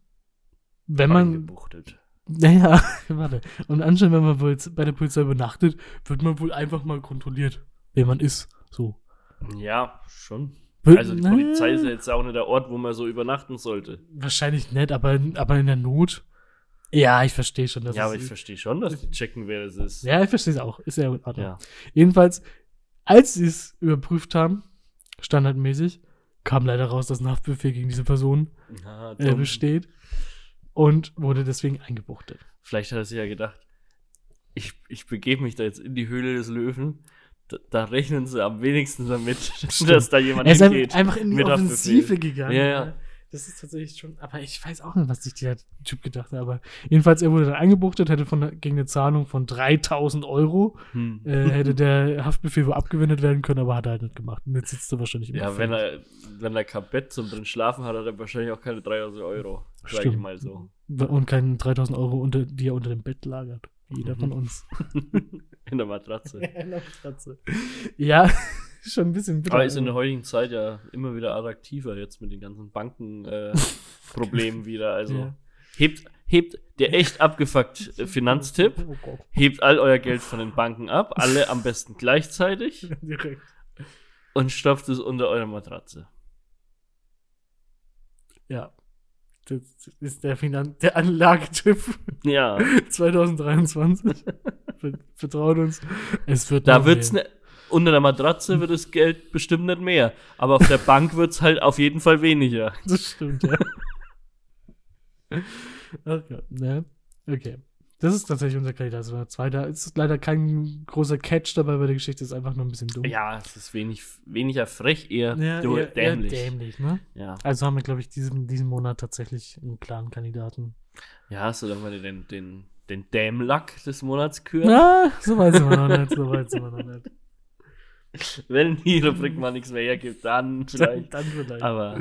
wenn man Eingebuchtet. naja, warte. Und anscheinend, wenn man wohl bei der Polizei übernachtet, wird man wohl einfach mal kontrolliert, wer man ist. So. Ja, schon. Also die na, Polizei ist ja jetzt auch nicht der Ort, wo man so übernachten sollte. Wahrscheinlich nicht, aber, aber in der Not. Ja, ich verstehe schon, dass ja, aber ich verstehe schon, dass die checken, wer das ist. Ja, ich verstehe es auch. Ist ja in Ordnung. Ja. Jedenfalls, als sie es überprüft haben, standardmäßig, kam leider raus, dass ein Haftbefehl gegen diese Person Na, äh, besteht und wurde deswegen eingebuchtet. Vielleicht hat er sich ja gedacht, ich, ich begebe mich da jetzt in die Höhle des Löwen. Da, da rechnen sie am wenigsten damit, Stimmt. dass da jemand Er ist hingeht. einfach in die mit Offensive Haftbefehl. gegangen. Ja, ja. Das ist tatsächlich schon, aber ich weiß auch nicht, was sich der Typ gedacht hat. Aber jedenfalls, er wurde dann eingebuchtet, hätte von, gegen eine Zahlung von 3000 Euro, Hm. äh, hätte der Haftbefehl wohl abgewendet werden können, aber hat er halt nicht gemacht. Und jetzt sitzt er wahrscheinlich im Ja, wenn er, wenn er kein Bett zum drin schlafen hat, hat er wahrscheinlich auch keine 3000 Euro. Sag ich mal so. Und keine 3000 Euro, unter, die er unter dem Bett lagert. Jeder Mhm. von uns. In der Matratze. ja, schon ein bisschen bitter. Aber ist in der heutigen Zeit ja immer wieder attraktiver jetzt mit den ganzen Bankenproblemen äh, wieder. Also Ja. hebt, hebt der echt abgefuckt äh, Finanztipp. Oh. Hebt all euer Geld von den Banken ab, alle am besten gleichzeitig Direkt. und stopft es unter eure Matratze. Ja. Das ist der, Finan der Anlagetipp Ja, 2023. Ver- Vertraut uns. Es wird da wird's ne, unter der Matratze wird das Geld bestimmt nicht mehr. Aber auf der Bank wird's halt auf jeden Fall weniger. Das stimmt, ja. Ach ja, ne? Okay. Das ist tatsächlich unser Kandidat. Das war der zweite. Es ist leider kein großer Catch dabei bei der Geschichte, ist einfach nur ein bisschen dumm. Ja, es ist wenig, weniger frech, eher, Ja, eher, dämlich. Eher dämlich, ne? Ja. Also haben wir, glaube ich, diesen, diesen Monat tatsächlich einen klaren Kandidaten. ja, hast du dann mal den, den, den Dämlack des Monats küren? Ja, so weit sind wir noch nicht, so weit sind wir noch nicht. Wenn die Rubrik mal nichts mehr hergibt, dann vielleicht. Dann, dann vielleicht. Aber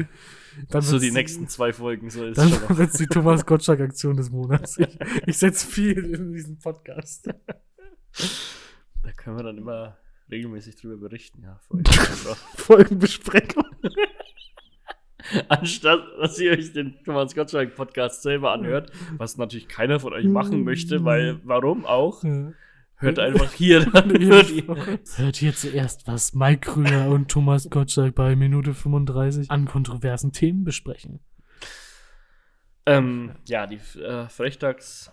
dann so die nächsten zwei Folgen, so ist Dann wird es die Thomas Gottschalk-Aktion des Monats. Ich, ich setze viel in diesen Podcast. Da können wir dann immer regelmäßig drüber berichten, ja. Folgenbesprechung. Anstatt, dass ihr euch den Thomas Gottschalk Podcast selber anhört, was natürlich keiner von euch machen möchte, weil, warum auch? Hört einfach hier dann die, Hört hier zuerst, was Mike Krüger und Thomas Gottschalk bei Minute 35 an kontroversen Themen besprechen. ähm, ja, die äh, Frechtags,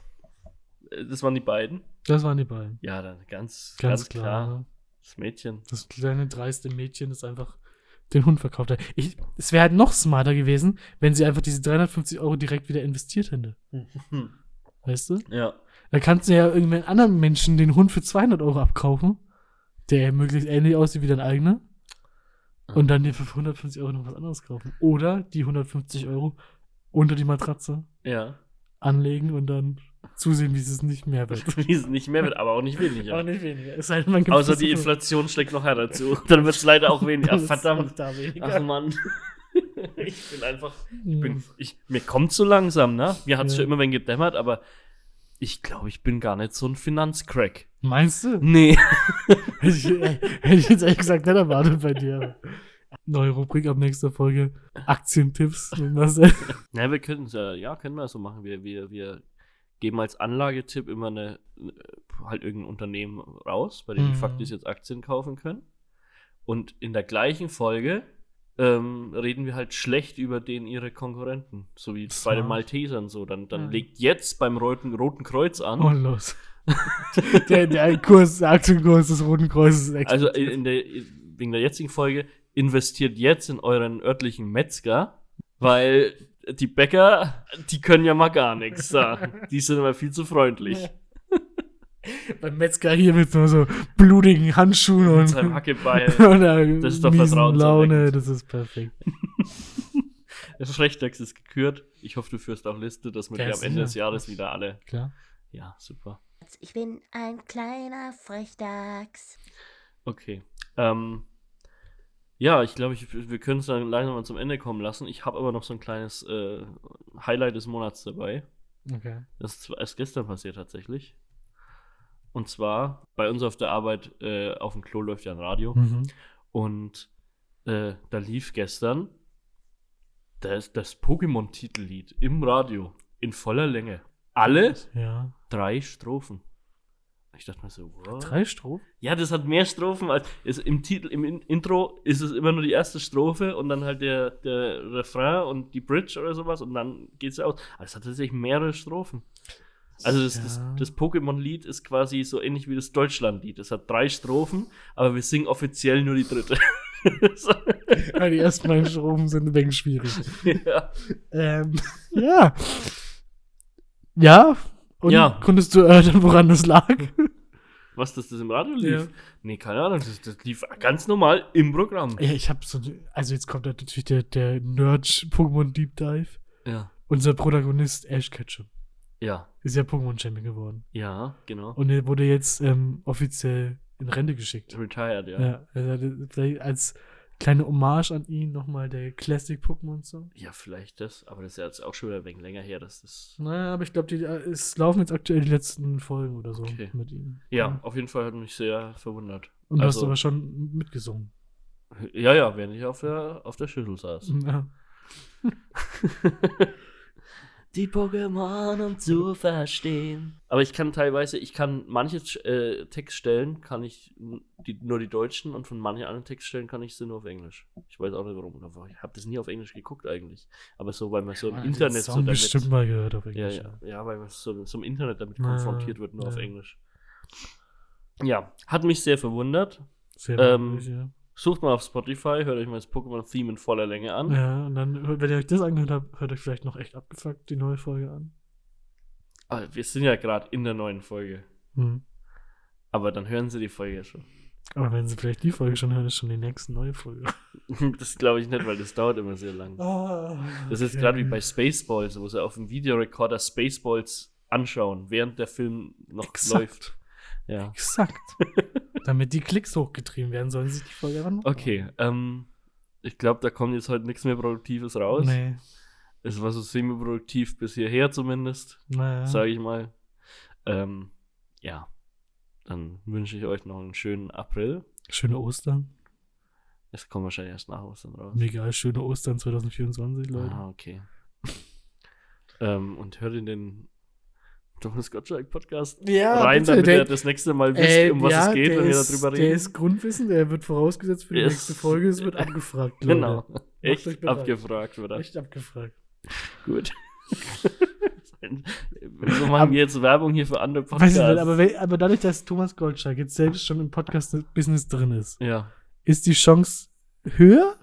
äh, das waren die beiden. Das waren die beiden. Ja, dann ganz, Ganz, ganz, klar. klar, das Mädchen. Das kleine dreiste Mädchen, das einfach den Hund verkauft hat. Ich, es wäre halt noch smarter gewesen, wenn sie einfach diese 350 Euro direkt wieder investiert hätte. Weißt du? Ja. Da kannst du ja irgendeinen anderen Menschen den Hund für 200 Euro abkaufen, der möglichst ähnlich aussieht wie dein eigener. Und dann dir für 150 Euro noch was anderes kaufen. Oder die 150 Euro unter die Matratze Ja. anlegen und dann zusehen, wie es nicht mehr wird. Wie es nicht mehr wird, aber auch nicht weniger. Aber nicht weniger. Es sei denn, Außer die Inflation schlägt noch härter zu. Dann wird es leider auch weniger. Verdammt. auch da weniger. Ach Mann. ich bin einfach. Ich bin, ich, mir kommt so langsam, ne? Mir hat es Ja. schon immer wenn gedämmert, aber ich glaube, ich bin gar nicht so ein Finanzcrack. Meinst du? Nee. hätte, ich, äh, hätte ich jetzt ehrlich gesagt nicht erwartet bei dir. Neue Rubrik ab nächster Folge. Aktientipps mit Marcel. Ja, wir können es ja, ja, können wir so machen. Wir, wir, wir geben als Anlagetipp immer eine, eine- halt irgendein Unternehmen raus, bei dem Mhm. die faktisch jetzt Aktien kaufen können. Und in der gleichen Folge ähm, reden wir halt schlecht über den ihre Konkurrenten. So wie bei den Smart. Maltesern so. Dann, dann Ja. legt jetzt beim Roten, Roten Kreuz an. Und los. der, der Kurs, der Aktienkurs des Roten Kreuzes ist Also explodiert. in, der, wegen der jetzigen Folge, investiert jetzt in euren örtlichen Metzger, weil die Bäcker, die können ja mal gar nichts sagen. Die sind immer viel zu freundlich. Beim Metzger hier mit nur so blutigen Handschuhen Mit und, seinem Hackebeil. und Das ist doch vertrauenserweckend. Laune. Das ist perfekt. Der Frechtext ist gekürt. Ich hoffe, du führst auch Liste, dass wir Ja, die am Ende des sicher. Jahres wieder alle. Klar. Ja, super. Ich bin ein kleiner Frechdachs. Okay. Ähm, ja, ich glaube, ich, wir können es dann langsam mal zum Ende kommen lassen. Ich habe aber noch so ein kleines äh, Highlight des Monats dabei. Okay. Das ist erst gestern passiert tatsächlich. Und zwar bei uns auf der Arbeit äh, auf dem Klo läuft ja ein Radio. Mhm. Und äh, da lief gestern das, das Pokémon-Titellied im Radio in voller Länge. Alle Ja. drei Strophen. Ich dachte mir so, what? Drei Strophen? Ja, das hat mehr Strophen als ist im Titel, im In Intro ist es immer nur die erste Strophe und dann halt der, der Refrain und die Bridge oder sowas und dann geht's ja aus. Aber es hat tatsächlich mehrere Strophen. Also das, das, Ja. das Pokémon-Lied ist quasi so ähnlich wie das Deutschland-Lied. Es hat drei Strophen, aber wir singen offiziell nur die dritte. So, Ja, die ersten beiden Strophen sind ein wenig schwierig. ja. ähm, ja. Ja. Und Ja. konntest du erörtern, woran das lag? Was, dass das im Radio lief? Ja. Nee, keine Ahnung. Das, das lief ganz normal im Programm. Ja, ich hab so, also jetzt kommt natürlich der, der Nerd-Pokémon Deep Dive. Ja. Unser Protagonist Ash Ketchum Ja. ist ja Pokémon-Champion geworden. Ja, genau. Und er wurde jetzt ähm, offiziell in Rente geschickt. Retired, ja. Ja, also vielleicht als kleine Hommage an ihn nochmal der Classic Pokémon Song. Ja, vielleicht das, aber das ist ja jetzt auch schon wieder ein wenig länger her, dass das. Naja, aber ich glaube, äh, es laufen jetzt aktuell die letzten Folgen oder so Okay. mit ihm. Ja, auf jeden Fall hat mich sehr verwundert. Und du hast Also- aber schon mitgesungen. Ja, ja, während ich auf der, auf der Schüssel saß. Ja. die Pokémon, um zu verstehen. Aber ich kann teilweise, ich kann manche äh, Textstellen, kann ich die, nur die deutschen und von manchen anderen Textstellen kann ich sie nur auf Englisch. Ich weiß auch nicht warum. Ich habe das nie auf Englisch geguckt eigentlich. Aber so, weil man so im Man Internet so damit. bestimmt mal gehört auf Ja, Englisch. ja, ja, weil man so, so im Internet damit Ja, konfrontiert wird, nur auf ja. Englisch. Ja, hat mich sehr verwundert. Sehr Ähm, möglich, ja. Sucht mal auf Spotify, hört euch mal das Pokémon-Theme in voller Länge an. Ja, und dann, wenn ihr euch das angehört habt, hört euch vielleicht noch echt abgefuckt die neue Folge an. Aber wir sind ja gerade in der neuen Folge. Hm. Aber dann hören sie die Folge schon. Aber wenn sie vielleicht die Folge schon hören, ist schon die nächste neue Folge. Das glaube ich nicht, weil das dauert immer sehr lang. Das ist gerade wie bei Spaceballs, wo sie auf dem Videorekorder Spaceballs anschauen, während der Film noch Exakt. läuft. Ja. Exakt. Damit die Klicks hochgetrieben werden, sollen sich die Folge ran. Okay, ähm, ich glaube, da kommt jetzt heute nichts mehr Produktives raus. Nee. Es war so semi-produktiv bis hierher zumindest, Naja. sage ich mal. Ähm, ja, dann wünsche ich euch noch einen schönen April. Schöne Ostern. Es kommt wahrscheinlich erst nach Ostern raus. Mir egal, schöne Ostern 2024, Leute. Ah, okay. ähm, und hört in den Thomas Gottschalk Podcast Ja, rein, bitte, damit der- ihr das nächste Mal wisst, Äh, um was ja, es geht, der wenn wir ist, darüber Der reden. ist Grundwissen, der wird vorausgesetzt für die Der nächste Folge. Es wird abgefragt, Leute. genau. Echt abgefragt, oder? Echt abgefragt. Gut. so machen wir jetzt Werbung hier für andere Podcasts. nicht, aber, aber dadurch, dass Thomas Goldschlag jetzt selbst schon im Podcast-Business drin ist, ja. ist die Chance höher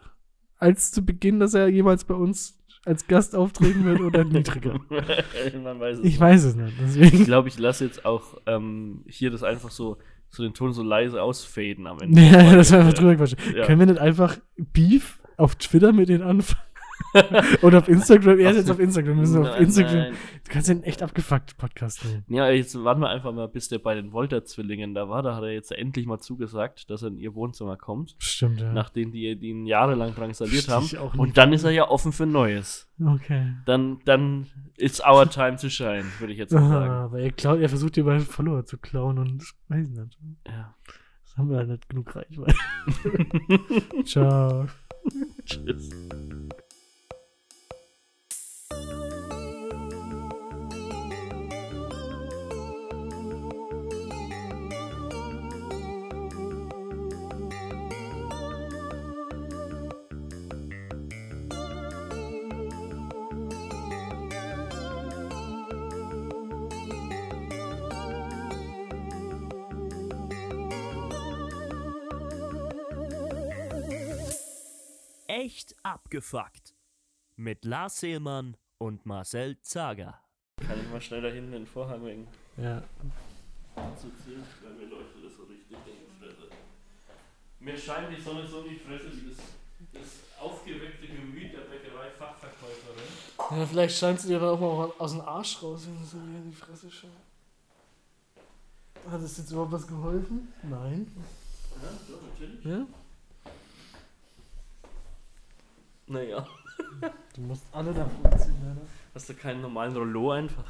als zu Beginn, dass er jemals bei uns als Gast auftreten wird oder niedriger? Man weiß es Ich nicht. weiß es nicht. Ich Deswegen. glaube, ich lasse jetzt auch ähm, hier das einfach so, so den Ton so leise ausfaden am Ende. Ja, das war einfach drüber quatschen. Ja. Können wir nicht einfach Beef auf Twitter mit denen anfangen? Oder auf Instagram? Er ist jetzt auf Instagram. Wir müssen auf Instagram. nein. Du kannst ja einen echt abgefuckten Podcast nehmen. Ja, jetzt warten wir einfach mal, bis der bei den Volta-Zwillingen da war. Da hat er jetzt endlich mal zugesagt, dass er in ihr Wohnzimmer kommt, Stimmt, ja. nachdem die, die ihn jahrelang drangsaliert haben. Und dann ist er ja offen für Neues. Okay. Dann, dann it's our time to shine, würde ich jetzt mal sagen. Ah, aber er, klaut, er versucht dir bei Follower zu klauen und weiß nicht. Ja. Das haben wir halt nicht genug Reichweite. Ciao. Tschüss. Echt abgefuckt. Mit Lars Seelmann und Marcel Zager. Kann ich mal schnell da hinten den Vorhang wegen Ja. zuziehen, weil mir leuchtet das so richtig in die Fresse. Mir scheint die Sonne so in die Fresse wie das, das aufgeweckte Gemüt der Bäckerei-Fachverkäuferin. ja, vielleicht scheint sie dir dann auch mal aus dem Arsch raus, wenn du so in die Fresse schaust. Hat es jetzt überhaupt was geholfen? Nein. Ja, doch, natürlich. Ja? Naja. Du musst alle davon ziehen, oder? Hast du keinen normalen Rollo einfach?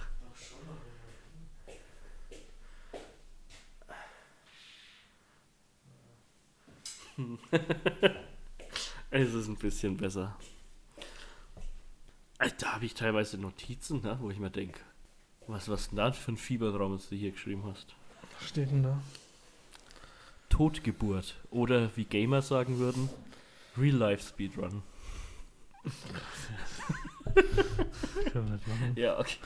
es ist ein bisschen besser. Alter, Da habe ich teilweise Notizen, ne, wo ich mir denke, was was denn da für ein Fiebertraum, das du hier geschrieben hast? Was steht denn da? Totgeburt oder wie Gamer sagen würden, Real Life Speedrun. Können wir nicht machen. Ja, okay.